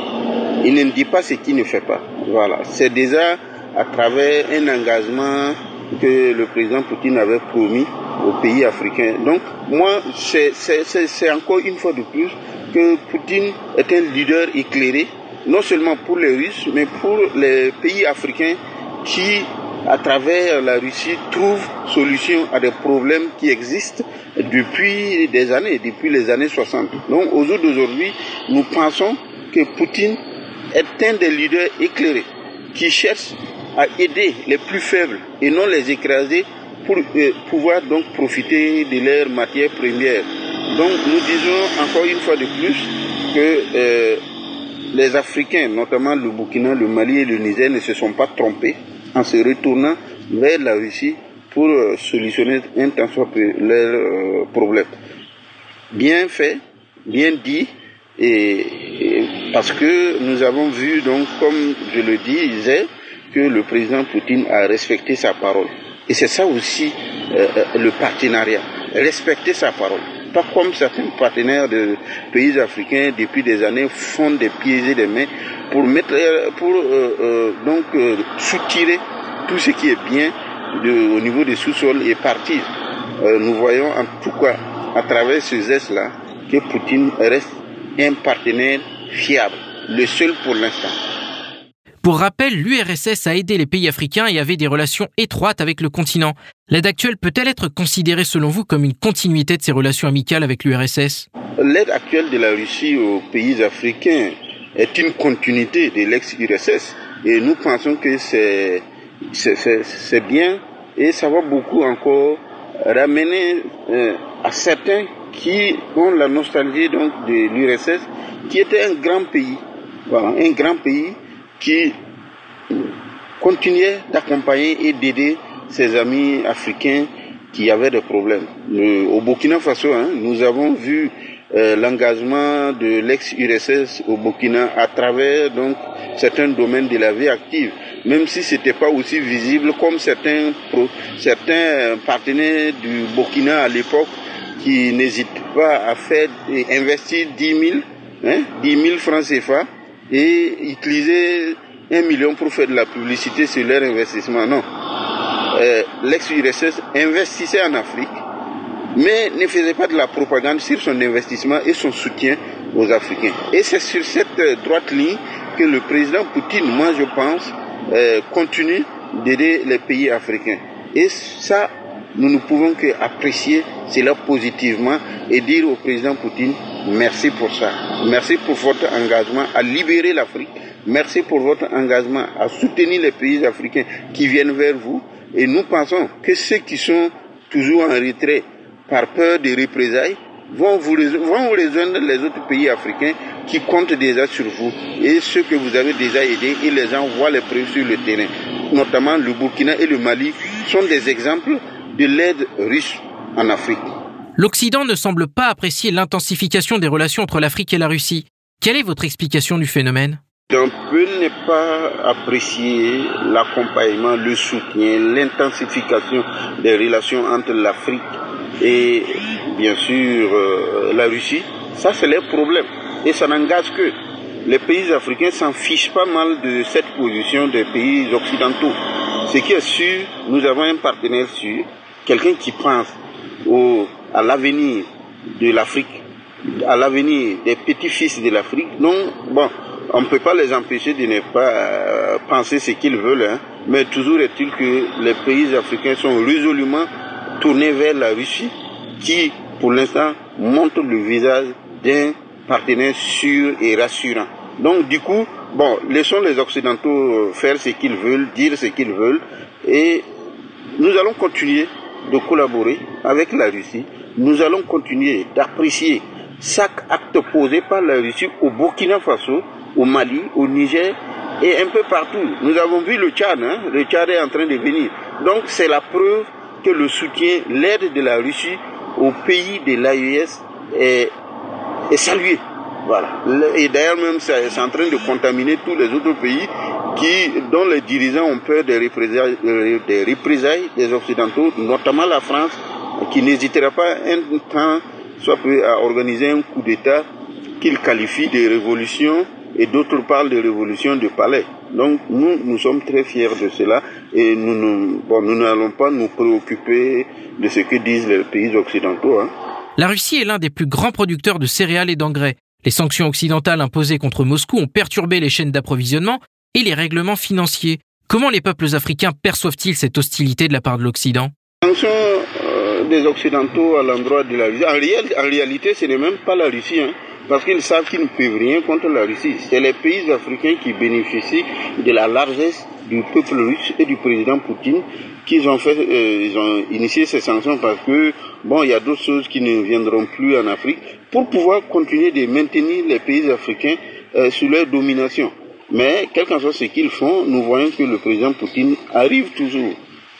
Il ne dit pas ce qu'il ne fait pas. Voilà. C'est déjà à travers un engagement que le président Poutine avait promis aux pays africains. Donc, moi, c'est encore une fois de plus que Poutine est un leader éclairé, non seulement pour les Russes, mais pour les pays africains qui, à travers la Russie, trouvent solution à des problèmes qui existent depuis des années, depuis les années 60. Donc, au jour d'aujourd'hui, nous pensons que Poutine est un des leaders éclairés qui cherche à aider les plus faibles et non les écraser pour euh, pouvoir donc profiter de leurs matières premières. Donc nous disons encore une fois de plus que euh, les Africains, notamment le Burkina, le Mali et le Niger, ne se sont pas trompés en se retournant vers la Russie pour euh, solutionner un temps soit leurs problèmes. Bien fait, bien dit, et, parce que nous avons vu donc, comme je le disais, que le président Poutine a respecté sa parole. Et c'est ça aussi euh, euh, le partenariat, respecter sa parole. Pas comme certains partenaires de pays africains depuis des années font des pieds et des mains pour mettre, pour euh, donc soutirer tout ce qui est bien au niveau des sous-sols et partir. nous voyons en tout cas à travers ce geste-là que Poutine reste un partenaire fiable, le seul pour l'instant. Pour rappel, l'URSS a aidé les pays africains et avait des relations étroites avec le continent. L'aide actuelle peut-elle être considérée selon vous comme une continuité de ces relations amicales avec l'URSS L'aide actuelle de la Russie aux pays africains est une continuité de l'ex-URSS et nous pensons que c'est, c'est, bien et ça va beaucoup encore ramener euh, à certains qui ont la nostalgie donc de l'URSS qui était un grand pays, voilà, un grand pays qui continuait d'accompagner et d'aider ses amis africains qui avaient des problèmes. au Burkina Faso, hein, nous avons vu euh, l'engagement de l'ex-URSS au Burkina à travers donc certains domaines de la vie active, même si c'était pas aussi visible comme certains certains partenaires du Burkina à l'époque qui n'hésitent pas à faire investir 10 000, hein, 10 000 francs CFA et utiliser un million pour faire de la publicité sur leur investissement. Non. Euh, L'ex-URSS investissait en Afrique, mais ne faisait pas de la propagande sur son investissement et son soutien aux Africains. Et c'est sur cette euh, droite ligne que le président Poutine, moi je pense, euh, continue d'aider les pays africains. Et ça, nous ne pouvons qu'apprécier cela positivement et dire au président Poutine merci pour ça. Merci pour votre engagement à libérer l'Afrique. Merci pour votre engagement à soutenir les pays africains qui viennent vers vous. Et nous pensons que ceux qui sont toujours en retrait par peur des représailles vont vous, vont rejoindre les autres pays africains qui comptent déjà sur vous et ceux que vous avez déjà aidés et les gens voient les preuves sur le terrain. Notamment le Burkina et le Mali sont des exemples de l'aide russe en Afrique. L'Occident ne semble pas apprécier l'intensification des relations entre l'Afrique et la Russie. Quelle est votre explication du phénomène? On peut ne pas apprécier l'accompagnement, le soutien, l'intensification des relations entre l'Afrique et bien sûr euh, la Russie. Ça, c'est leur problème. Et ça n'engage que les pays africains s'en fichent pas mal de cette position des pays occidentaux. Ce qui est sûr, nous avons un partenaire sûr, quelqu'un qui pense au, à l'avenir de l'Afrique, à l'avenir des petits-fils de l'Afrique. Donc, bon, on peut pas les empêcher de ne pas euh, penser ce qu'ils veulent, hein. mais toujours est-il que les pays africains sont résolument tournés vers la Russie, qui, pour l'instant, montre le visage d'un partenaire sûr et rassurant. Donc, du coup, bon, laissons les Occidentaux faire ce qu'ils veulent, dire ce qu'ils veulent, et nous allons continuer de collaborer avec la Russie. Nous allons continuer d'apprécier chaque acte posé par la Russie au Burkina Faso, au Mali, au Niger et un peu partout. Nous avons vu le Tchad, hein? le Tchad est en train de venir. Donc c'est la preuve que le soutien, l'aide de la Russie au pays de l'AES est, est salué. Voilà. Et d'ailleurs même c'est en train de contaminer tous les autres pays qui, dont les dirigeants ont peur des représailles, euh, des représailles des Occidentaux, notamment la France, qui n'hésitera pas un temps soit à organiser un coup d'État qu'il qualifie de révolution et d'autres parlent de révolution de palais. Donc nous, nous sommes très fiers de cela et nous n'allons bon, nous pas nous préoccuper de ce que disent les pays occidentaux. Hein. La Russie est l'un des plus grands producteurs de céréales et d'engrais. Les sanctions occidentales imposées contre Moscou ont perturbé les chaînes d'approvisionnement et les règlements financiers. Comment les peuples africains perçoivent-ils cette hostilité de la part de l'Occident? Les sanctions euh, des Occidentaux à l'endroit de la Russie, en, réalité, ce n'est même pas la Russie. Hein parce qu'ils savent qu'ils ne peuvent rien contre la Russie. C'est les pays africains qui bénéficient de la largesse du peuple russe et du président Poutine qu'ils ont fait, euh, ils ont initié ces sanctions parce que bon, il y a d'autres choses qui ne viendront plus en Afrique pour pouvoir continuer de maintenir les pays africains euh, sous leur domination. Mais quel qu'en soit ce qu'ils font, nous voyons que le président Poutine arrive toujours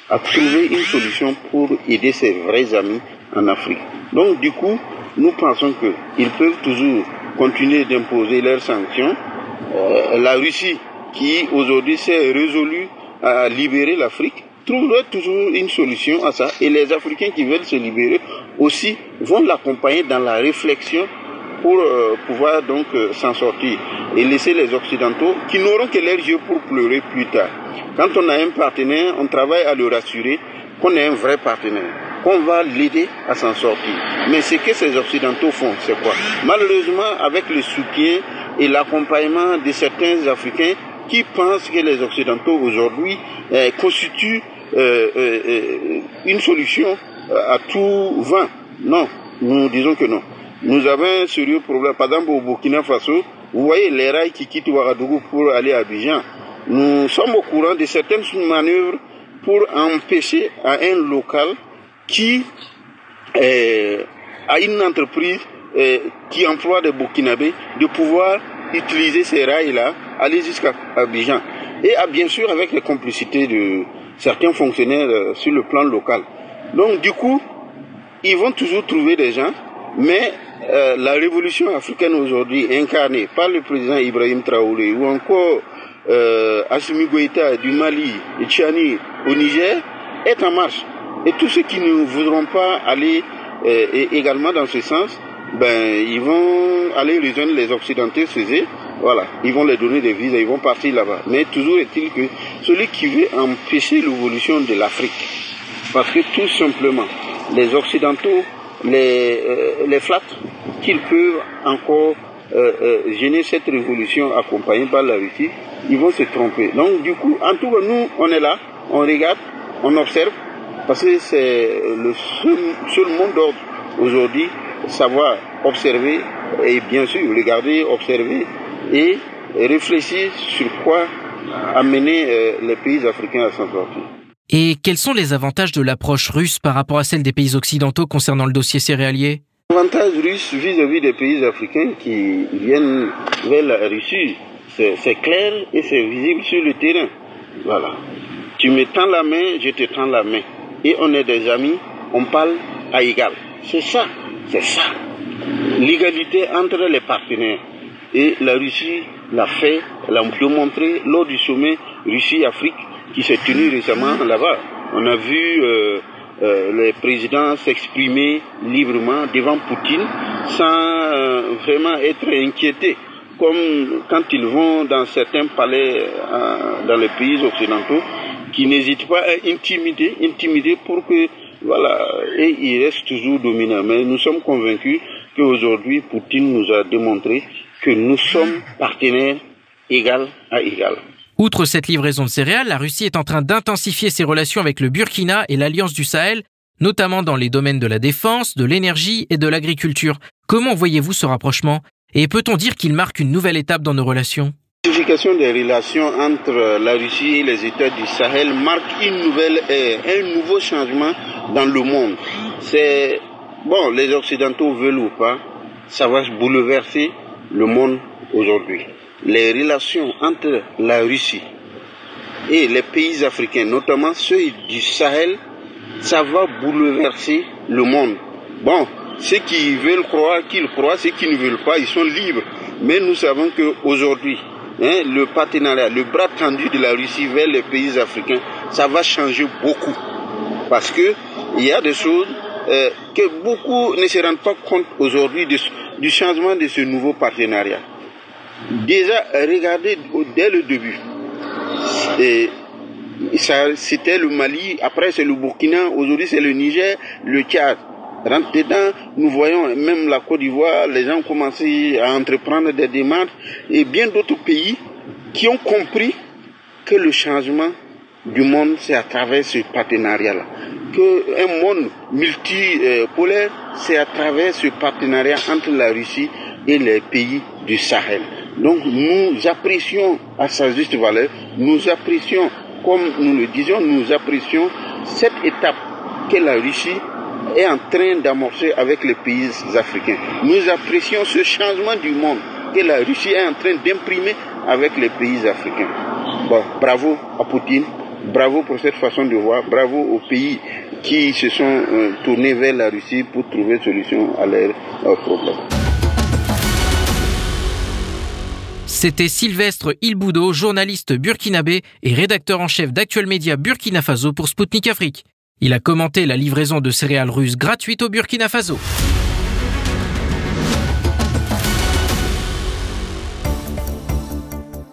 à trouver une solution pour aider ses vrais amis en Afrique. Donc du coup, nous pensons qu'ils peuvent toujours continuer d'imposer leurs sanctions. Euh, la Russie, qui aujourd'hui s'est résolue à libérer l'Afrique, trouverait toujours une solution à ça. Et les Africains qui veulent se libérer aussi vont l'accompagner dans la réflexion pour euh, pouvoir donc euh, s'en sortir et laisser les Occidentaux qui n'auront que leurs yeux pour pleurer plus tard. Quand on a un partenaire, on travaille à le rassurer qu'on est un vrai partenaire qu'on va l'aider à s'en sortir. Mais ce que ces Occidentaux font, c'est quoi? Malheureusement, avec le soutien et l'accompagnement de certains Africains qui pensent que les Occidentaux aujourd'hui euh, constituent euh, euh, une solution à tout vent. Non, nous disons que non. Nous avons un sérieux problème. Par exemple, au Burkina Faso, vous voyez les rails qui quittent Ouagadougou pour aller à Abidjan. Nous sommes au courant de certaines manœuvres pour empêcher à un local qui euh, a une entreprise euh, qui emploie des Burkinabés de pouvoir utiliser ces rails-là, aller jusqu'à Abidjan. Et bien sûr avec les complicités de certains fonctionnaires euh, sur le plan local. Donc du coup, ils vont toujours trouver des gens, mais la révolution africaine aujourd'hui, incarnée par le président Ibrahim Traoré ou encore euh, Assimi Goïta du Mali et Tchani au Niger, est en marche. Et tous ceux qui ne voudront pas aller euh, également dans ce sens, ben, ils vont aller rejoindre les Occidentaux chez Voilà, ils vont les donner des visas, ils vont partir là-bas. Mais toujours est-il que celui qui veut empêcher l'évolution de l'Afrique, parce que tout simplement, les Occidentaux les, euh, les flattent qu'ils peuvent encore euh, euh, gêner cette révolution accompagnée par la Russie, ils vont se tromper. Donc du coup, en tout cas, nous, on est là, on regarde, on observe, parce que c'est le seul, monde d'ordre aujourd'hui, savoir observer et bien sûr regarder, observer et réfléchir sur quoi amener euh, les pays africains à s'en sortir. Et quels sont les avantages de l'approche russe par rapport à celle des pays occidentaux concernant le dossier céréalier? L'avantage russe vis-à-vis des pays africains qui viennent vers la Russie, c'est clair et c'est visible sur le terrain. Voilà. Tu me tends la main, je te tends la main et on est des amis, on parle à égal. C'est ça, c'est ça. L'égalité entre les partenaires. Et la Russie l'a fait, elle a montré lors du sommet Russie-Afrique qui s'est tenu récemment là-bas. On a vu euh, euh, les présidents s'exprimer librement devant Poutine sans euh, vraiment être inquiétés comme quand ils vont dans certains palais dans les pays occidentaux qui n'hésitent pas à intimider, intimider pour que, voilà, et il reste toujours dominant. Mais nous sommes convaincus qu'aujourd'hui, Poutine nous a démontré que nous sommes partenaires égal à égal. Outre cette livraison de céréales, la Russie est en train d'intensifier ses relations avec le Burkina et l'Alliance du Sahel, notamment dans les domaines de la défense, de l'énergie et de l'agriculture. Comment voyez-vous ce rapprochement Et peut-on dire qu'il marque une nouvelle étape dans nos relations? Des relations entre la Russie et les États du Sahel marque une nouvelle un nouveau changement dans le monde. C'est bon, les Occidentaux veulent ou pas, ça va bouleverser le monde aujourd'hui. Les relations entre la Russie et les pays africains, notamment ceux du Sahel, ça va bouleverser le monde. Bon, ceux qui veulent croire qu'ils croient, ceux qui ne veulent pas, ils sont libres. Mais nous savons qu'aujourd'hui, hein, le partenariat, le bras tendu de la Russie vers les pays africains, ça va changer beaucoup. Parce que il y a des choses euh, que beaucoup ne se rendent pas compte aujourd'hui du changement de ce nouveau partenariat. Déjà, regardez dès le début. C'était le Mali, après c'est le Burkina, aujourd'hui c'est le Niger, le Tchad. Rentre dedans, nous voyons même la Côte d'Ivoire, les gens commencé à entreprendre des démarches et bien d'autres pays qui ont compris que le changement du monde, c'est à travers ce partenariat-là. Qu'un monde multipolaire, c'est à travers ce partenariat entre la Russie et les pays du Sahel. Donc nous apprécions à sa juste valeur, nous apprécions, comme nous le disions, nous apprécions cette étape que la Russie est en train d'amorcer avec les pays africains. Nous apprécions ce changement du monde que la Russie est en train d'imprimer avec les pays africains. Bon, bravo à Poutine, bravo pour cette façon de voir, bravo aux pays qui se sont euh, tournés vers la Russie pour trouver solution à leurs problèmes. C'était Sylvestre Ilboudo, journaliste burkinabé et rédacteur en chef d'Actuel Média Burkina Faso pour Sputnik Afrique. Il a commenté la livraison de céréales russes gratuites au Burkina Faso.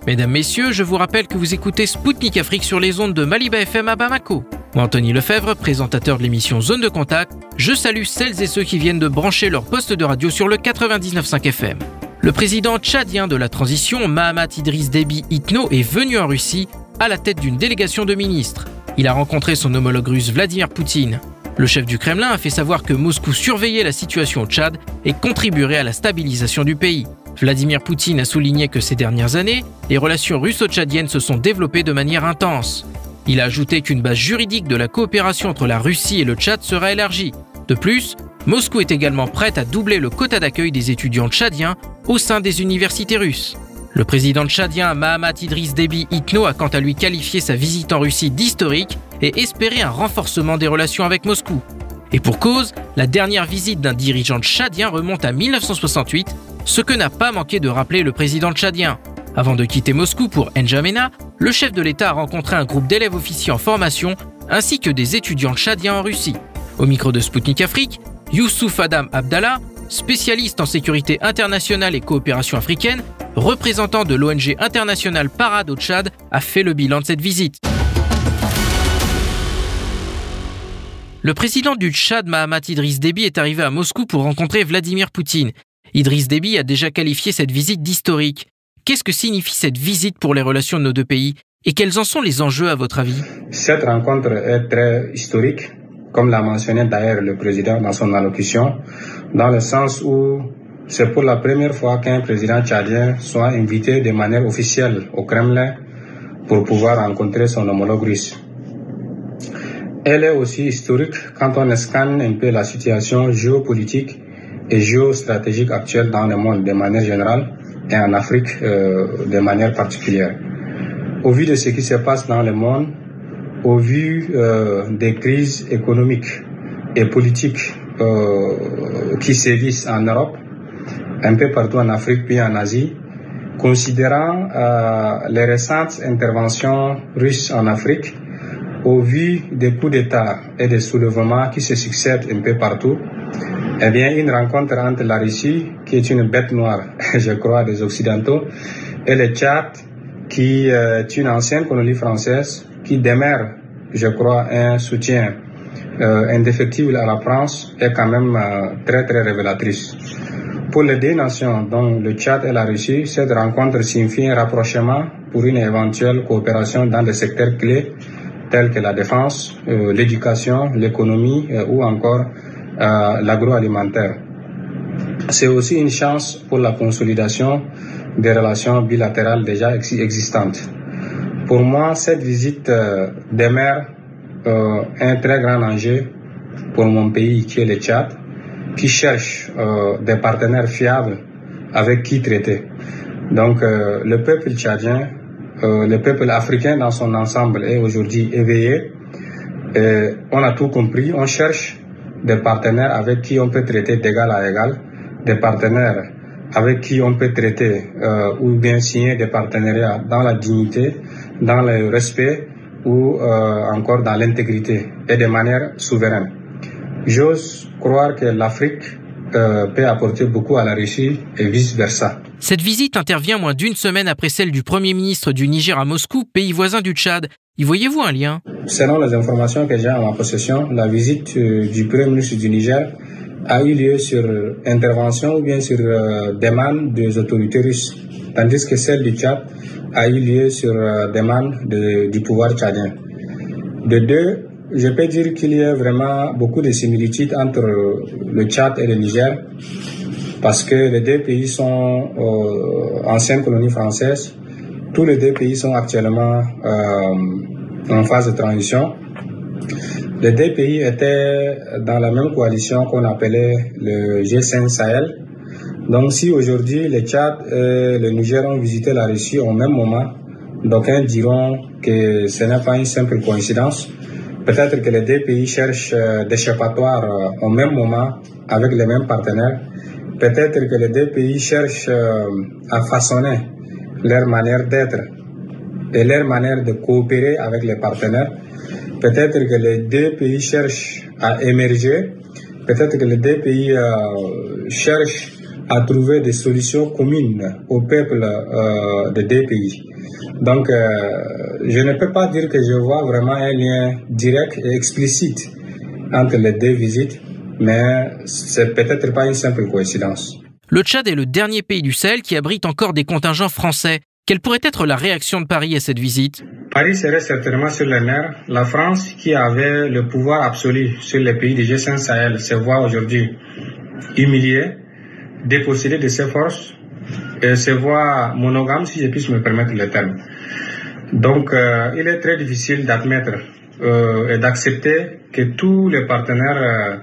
Mesdames, Messieurs, je vous rappelle que vous écoutez Spoutnik Afrique sur les ondes de Maliba FM à Bamako. Anthony Lefebvre, présentateur de l'émission Zone de Contact, je salue celles et ceux qui viennent de brancher leur poste de radio sur le 99.5 FM. Le président tchadien de la transition, Mahamat Idriss Déby Itno, est venu en Russie à la tête d'une délégation de ministres. Il a rencontré son homologue russe Vladimir Poutine. Le chef du Kremlin a fait savoir que Moscou surveillait la situation au Tchad et contribuerait à la stabilisation du pays. Vladimir Poutine a souligné que ces dernières années, les relations russo-tchadiennes se sont développées de manière intense. Il a ajouté qu'une base juridique de la coopération entre la Russie et le Tchad sera élargie. De plus, Moscou est également prête à doubler le quota d'accueil des étudiants tchadiens au sein des universités russes. Le président tchadien Mahamat Idriss Déby Itno a quant à lui qualifié sa visite en Russie d'historique et espéré un renforcement des relations avec Moscou. Et pour cause, la dernière visite d'un dirigeant tchadien remonte à 1968 ce que n'a pas manqué de rappeler le président tchadien. Avant de quitter Moscou pour N'Djamena, le chef de l'État a rencontré un groupe d'élèves officiers en formation ainsi que des étudiants tchadiens en Russie. Au micro de Sputnik Afrique, Youssouf Adam Abdallah, spécialiste en sécurité internationale et coopération africaine, représentant de l'ONG internationale Parade au Tchad, a fait le bilan de cette visite. Le président du Tchad, Mahamat Idriss Déby, est arrivé à Moscou pour rencontrer Vladimir Poutine. Idriss Déby a déjà qualifié cette visite d'historique. Qu'est-ce que signifie cette visite pour les relations de nos deux pays? Et quels en sont les enjeux à votre avis? Cette rencontre est très historique, comme l'a mentionné d'ailleurs le président dans son allocution, dans le sens où c'est pour la première fois qu'un président tchadien soit invité de manière officielle au Kremlin pour pouvoir rencontrer son homologue russe. Elle est aussi historique quand on scanne un peu la situation géopolitique et géostratégique actuelle dans le monde de manière générale et en Afrique euh, de manière particulière. Au vu de ce qui se passe dans le monde, au vu euh, des crises économiques et politiques euh, qui sévissent en Europe, un peu partout en Afrique puis en Asie, considérant euh, les récentes interventions russes en Afrique, au vu des coups d'État et des soulèvements qui se succèdent un peu partout, eh bien, une rencontre entre la Russie, qui est une bête noire, je crois, des Occidentaux, et le Tchad, qui est une ancienne colonie française, qui demeure, je crois, un soutien euh, indéfectible à la France, est quand même euh, très, très révélatrice. Pour les deux nations, dont le Tchad et la Russie, cette rencontre signifie un rapprochement pour une éventuelle coopération dans des secteurs clés tels que la défense, euh, l'éducation, l'économie ou encore l'agroalimentaire. C'est aussi une chance pour la consolidation des relations bilatérales déjà existantes. Pour moi, cette visite euh, demeure euh, un très grand enjeu pour mon pays qui est le Tchad, qui cherche euh, des partenaires fiables avec qui traiter. Donc le peuple tchadien, le peuple africain dans son ensemble est aujourd'hui éveillé. Et on a tout compris, on cherche des partenaires avec qui on peut traiter d'égal à égal, des partenaires avec qui on peut traiter euh, ou bien signer des partenariats dans la dignité, dans le respect ou euh, encore dans l'intégrité et de manière souveraine. J'ose croire que l'Afrique euh, peut apporter beaucoup à la Russie et vice-versa. Cette visite intervient moins d'une semaine après celle du Premier ministre du Niger à Moscou, pays voisin du Tchad. Y voyez-vous un lien? Selon les informations que j'ai en ma possession, la visite du Premier ministre du Niger a eu lieu sur intervention ou bien sur euh, demande des autorités russes, tandis que celle du Tchad a eu lieu sur euh, demande de, du pouvoir tchadien. De deux, je peux dire qu'il y a vraiment beaucoup de similitudes entre le Tchad et le Niger, parce que les deux pays sont euh, anciennes colonies françaises. Tous les deux pays sont actuellement euh, en phase de transition. Les deux pays étaient dans la même coalition qu'on appelait le G5 Sahel. Donc si aujourd'hui le Tchad et le Niger ont visité la Russie au même moment, d'aucuns diront que ce n'est pas une simple coïncidence. Peut-être que les deux pays cherchent d'échappatoire au même moment avec les mêmes partenaires. Peut-être que les deux pays cherchent à façonner leur manière d'être et leur manière de coopérer avec les partenaires. Peut-être que les deux pays cherchent à émerger. Peut-être que les deux pays euh, cherchent à trouver des solutions communes au peuple euh, des deux pays. Donc, euh, je ne peux pas dire que je vois vraiment un lien direct et explicite entre les deux visites, mais c'est peut-être pas une simple coïncidence. Le Tchad est le dernier pays du Sahel qui abrite encore des contingents français. Quelle pourrait être la réaction de Paris à cette visite? Paris serait certainement sur les nerfs. La France, qui avait le pouvoir absolu sur les pays du G5 Sahel, se voit aujourd'hui humiliée, dépossédée de ses forces, et se voit monogame, si je puisse me permettre le terme. Donc, euh, il est très difficile d'admettre euh, et d'accepter que tous les partenaires euh,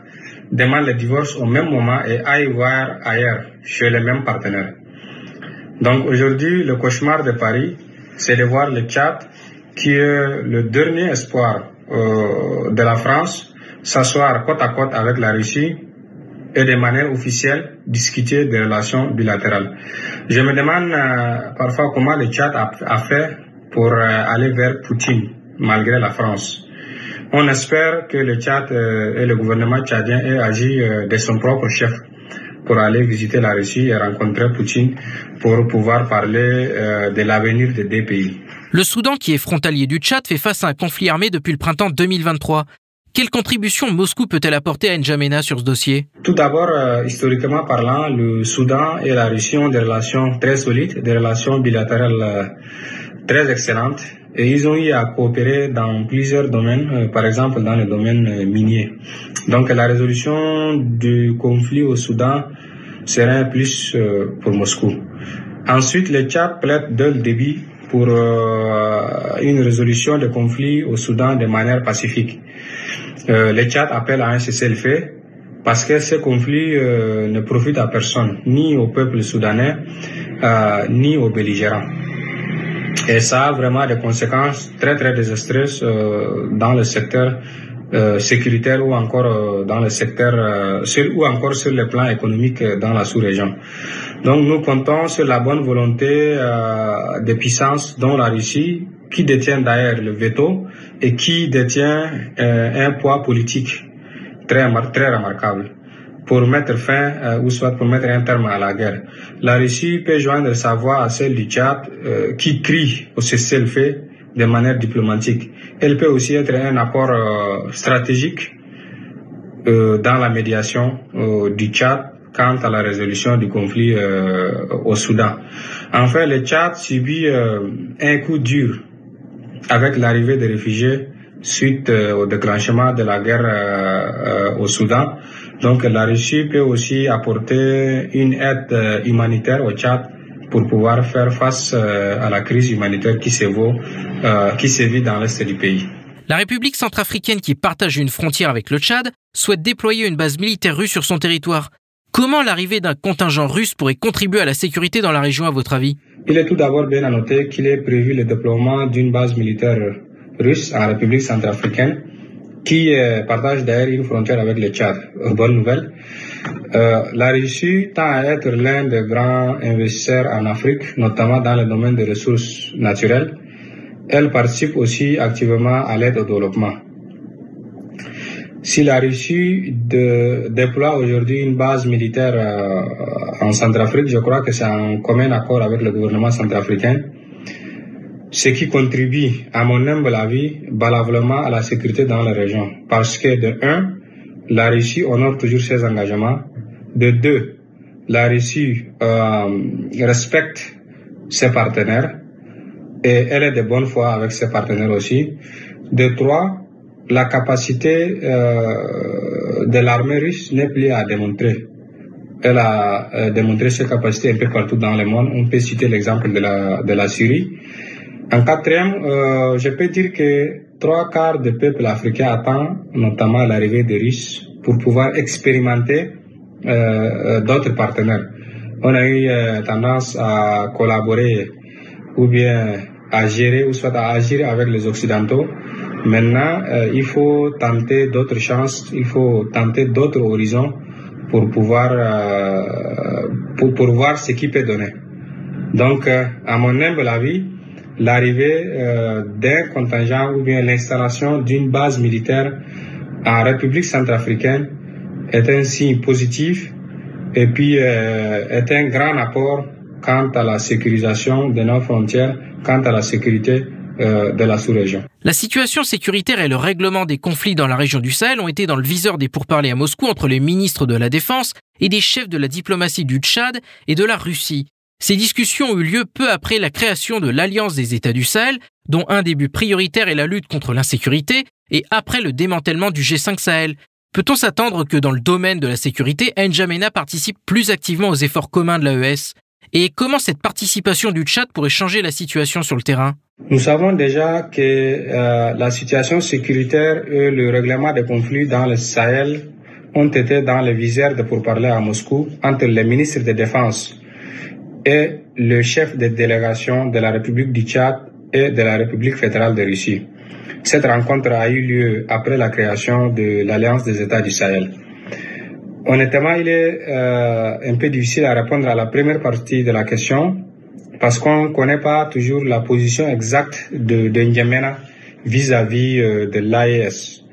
demandent le divorce au même moment et aillent voir ailleurs, chez les mêmes partenaires. Donc aujourd'hui, le cauchemar de Paris, c'est de voir le Tchad, qui est le dernier espoir euh, de la France, s'asseoir côte à côte avec la Russie et de manière officielle discuter des relations bilatérales. Je me demande euh, parfois comment le Tchad a, fait pour euh, aller vers Poutine, malgré la France. On espère que le Tchad et le gouvernement tchadien aient agi de son propre chef pour aller visiter la Russie et rencontrer Poutine pour pouvoir parler de l'avenir des deux pays. Le Soudan, qui est frontalier du Tchad, fait face à un conflit armé depuis le printemps 2023. Quelle contribution Moscou peut-elle apporter à N'Djamena sur ce dossier? Tout d'abord, euh, historiquement parlant, le Soudan et la Russie ont des relations très solides, des relations bilatérales euh, très excellentes et ils ont eu à coopérer dans plusieurs domaines, euh, par exemple dans le domaine minier. Donc la résolution du conflit au Soudan serait plus pour Moscou. Ensuite, le Tchad plaide dès le pour une résolution du conflit au Soudan de manière pacifique. le Tchad appelle à un cessez-le-feu parce que ce conflit ne profite à personne, ni au peuple soudanais, ni aux belligérants. Et ça a vraiment des conséquences très très désastreuses euh, dans le secteur euh, sécuritaire ou encore euh, dans le secteur euh, sur, ou encore sur le plan économique dans la sous-région. Donc nous comptons sur la bonne volonté des puissances dont la Russie, qui détient d'ailleurs le veto et qui détient un poids politique très, très remarquable pour mettre fin euh, ou soit pour mettre un terme à la guerre. La Russie peut joindre sa voix à celle du Tchad euh, qui crie au cessez-le-feu de manière diplomatique. Elle peut aussi être un apport euh, stratégique dans la médiation du Tchad quant à la résolution du conflit au Soudan. Enfin, le Tchad subit un coup dur avec l'arrivée des réfugiés suite au déclenchement de la guerre au Soudan. Donc la Russie peut aussi apporter une aide humanitaire au Tchad pour pouvoir faire face à la crise humanitaire qui sévit, euh, dans l'est du pays. La République centrafricaine, qui partage une frontière avec le Tchad, souhaite déployer une base militaire russe sur son territoire. Comment l'arrivée d'un contingent russe pourrait contribuer à la sécurité dans la région, à votre avis? Il est tout d'abord bien à noter qu'il est prévu le déploiement d'une base militaire russe en République centrafricaine qui partage d'ailleurs une frontière avec le Tchad. Bonne nouvelle. la Russie tend à être l'un des grands investisseurs en Afrique, notamment dans le domaine des ressources naturelles. Elle participe aussi activement à l'aide au développement. Si la Russie déploie aujourd'hui une base militaire euh, en Centrafrique, je crois que c'est en commun accord avec le gouvernement centrafricain, ce qui contribue, à mon humble avis, valablement à la sécurité dans la région. Parce que de un, la Russie honore toujours ses engagements. De deux, la Russie euh, respecte ses partenaires et elle est de bonne foi avec ses partenaires aussi. De trois, la capacité euh, de l'armée russe n'est plus à démontrer. Elle a euh, démontré ses capacités un peu partout dans le monde. On peut citer l'exemple de la, de la Syrie. En quatrième, euh, je peux dire que trois quarts du peuple africain attend notamment l'arrivée des Russes pour pouvoir expérimenter d'autres partenaires. On a eu tendance à collaborer ou bien à gérer ou soit à agir avec les Occidentaux. Maintenant, euh, il faut tenter d'autres chances, il faut tenter d'autres horizons pour pouvoir, euh, pour, pour, voir ce qui peut donner. Donc, euh, à mon humble avis, l'arrivée d'un contingent ou bien l'installation d'une base militaire en République centrafricaine est un signe positif et puis est un grand apport quant à la sécurisation de nos frontières, quant à la sécurité euh, de la sous-région. La situation sécuritaire et le règlement des conflits dans la région du Sahel ont été dans le viseur des pourparlers à Moscou entre les ministres de la Défense et des chefs de la diplomatie du Tchad et de la Russie. Ces discussions ont eu lieu peu après la création de l'Alliance des États du Sahel, dont un des buts prioritaires est la lutte contre l'insécurité, et après le démantèlement du G5 Sahel. Peut-on s'attendre que dans le domaine de la sécurité, N'Djamena participe plus activement aux efforts communs de l'AES Et comment cette participation du Tchad pourrait changer la situation sur le terrain? Nous savons déjà que euh, la situation sécuritaire et le règlement des conflits dans le Sahel ont été dans le viseur de pourparlers à Moscou entre les ministres de Défense et le chef de délégation de la République du Tchad et de la République fédérale de Russie. Cette rencontre a eu lieu après la création de l'Alliance des États du Sahel. Honnêtement, il est euh, un peu difficile à répondre à la première partie de la question parce qu'on ne connaît pas toujours la position exacte de, de N'Djamena vis-à-vis euh, de l'AES.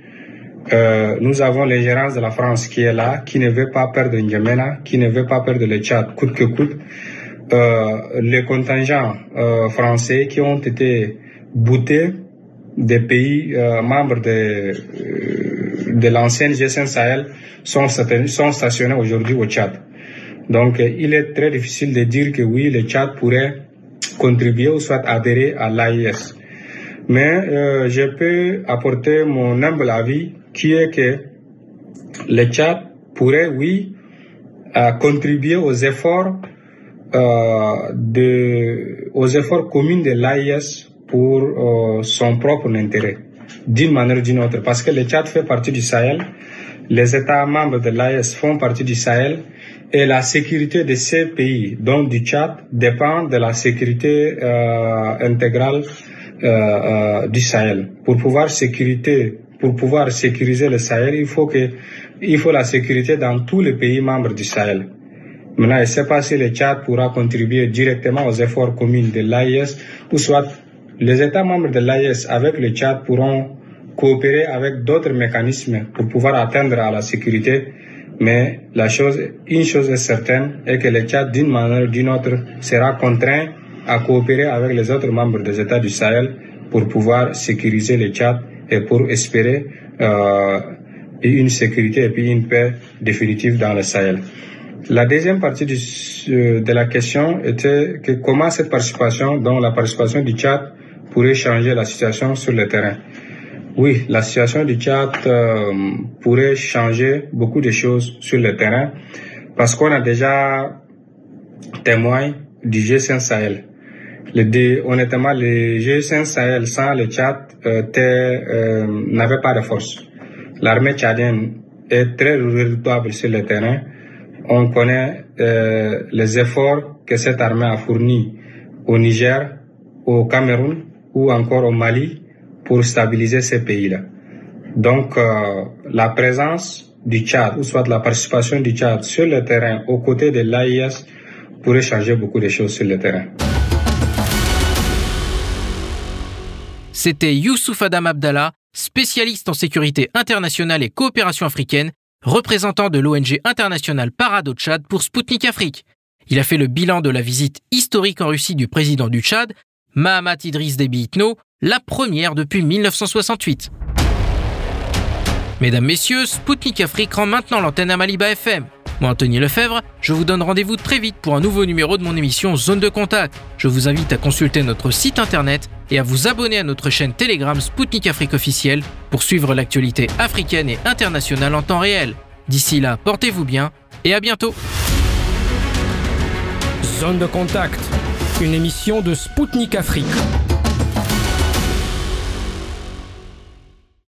Euh, nous avons l'ingérence de la France qui est là, qui ne veut pas perdre N'Djamena, qui ne veut pas perdre le Tchad coûte que coûte. Euh, les contingents euh, français qui ont été boutés des pays euh, membres de, de l'ancienne G5 Sahel sont, stationnés aujourd'hui au Tchad. Donc, il est très difficile de dire que oui, le Tchad pourrait contribuer ou soit adhérer à l'AIS. Mais je peux apporter mon humble avis qui est que le Tchad pourrait, oui, contribuer aux efforts de, aux efforts communs de l'AIS pour euh, son propre intérêt, d'une manière ou d'une autre, parce que le Tchad fait partie du Sahel, les États membres de l'AIS font partie du Sahel, et la sécurité de ces pays, dont du Tchad, dépend de la sécurité euh, intégrale euh, euh, du Sahel. Pour pouvoir sécurité, pour pouvoir sécuriser le Sahel, il faut que, il faut la sécurité dans tous les pays membres du Sahel. Maintenant, je ne sais pas si le Tchad pourra contribuer directement aux efforts communs de l'AIS, ou soit les États membres de l'AIS avec le Tchad pourront coopérer avec d'autres mécanismes pour pouvoir atteindre la sécurité mais la chose, une chose est certaine, est que le Tchad, d'une manière ou d'une autre, sera contraint à coopérer avec les autres membres des États du Sahel pour pouvoir sécuriser le Tchad et pour espérer euh, une sécurité et puis une paix définitive dans le Sahel. La deuxième partie du, euh, de la question était que comment cette participation, dont la participation du Tchad, pourrait changer la situation sur le terrain. Oui, la situation du Tchad euh, pourrait changer beaucoup de choses sur le terrain parce qu'on a déjà témoin du G5 Sahel. Le, honnêtement, le G5 Sahel sans le Tchad euh, euh, n'avait pas de force. L'armée tchadienne est très redoutable sur le terrain. On connaît euh, les efforts que cette armée a fournis au Niger, au Cameroun ou encore au Mali pour stabiliser ces pays-là. Donc, euh, la présence du Tchad, ou soit la participation du Tchad sur le terrain aux côtés de l'AIS pourrait changer beaucoup de choses sur le terrain. C'était Youssouf Adam Abdallah, spécialiste en sécurité internationale et coopération africaine, représentant de l'ONG internationale Parado Tchad pour Sputnik Afrique. Il a fait le bilan de la visite historique en Russie du président du Tchad, Mahamat Idriss Déby Itno, la première depuis 1968. Mesdames, Messieurs, Spoutnik Afrique rend maintenant l'antenne à Maliba FM. Moi, Anthony Lefebvre, je vous donne rendez-vous très vite pour un nouveau numéro de mon émission Zone de Contact. Je vous invite à consulter notre site internet et à vous abonner à notre chaîne Telegram Spoutnik Afrique officielle pour suivre l'actualité africaine et internationale en temps réel. D'ici là, portez-vous bien et à bientôt. Zone de contact, une émission de Spoutnik Afrique.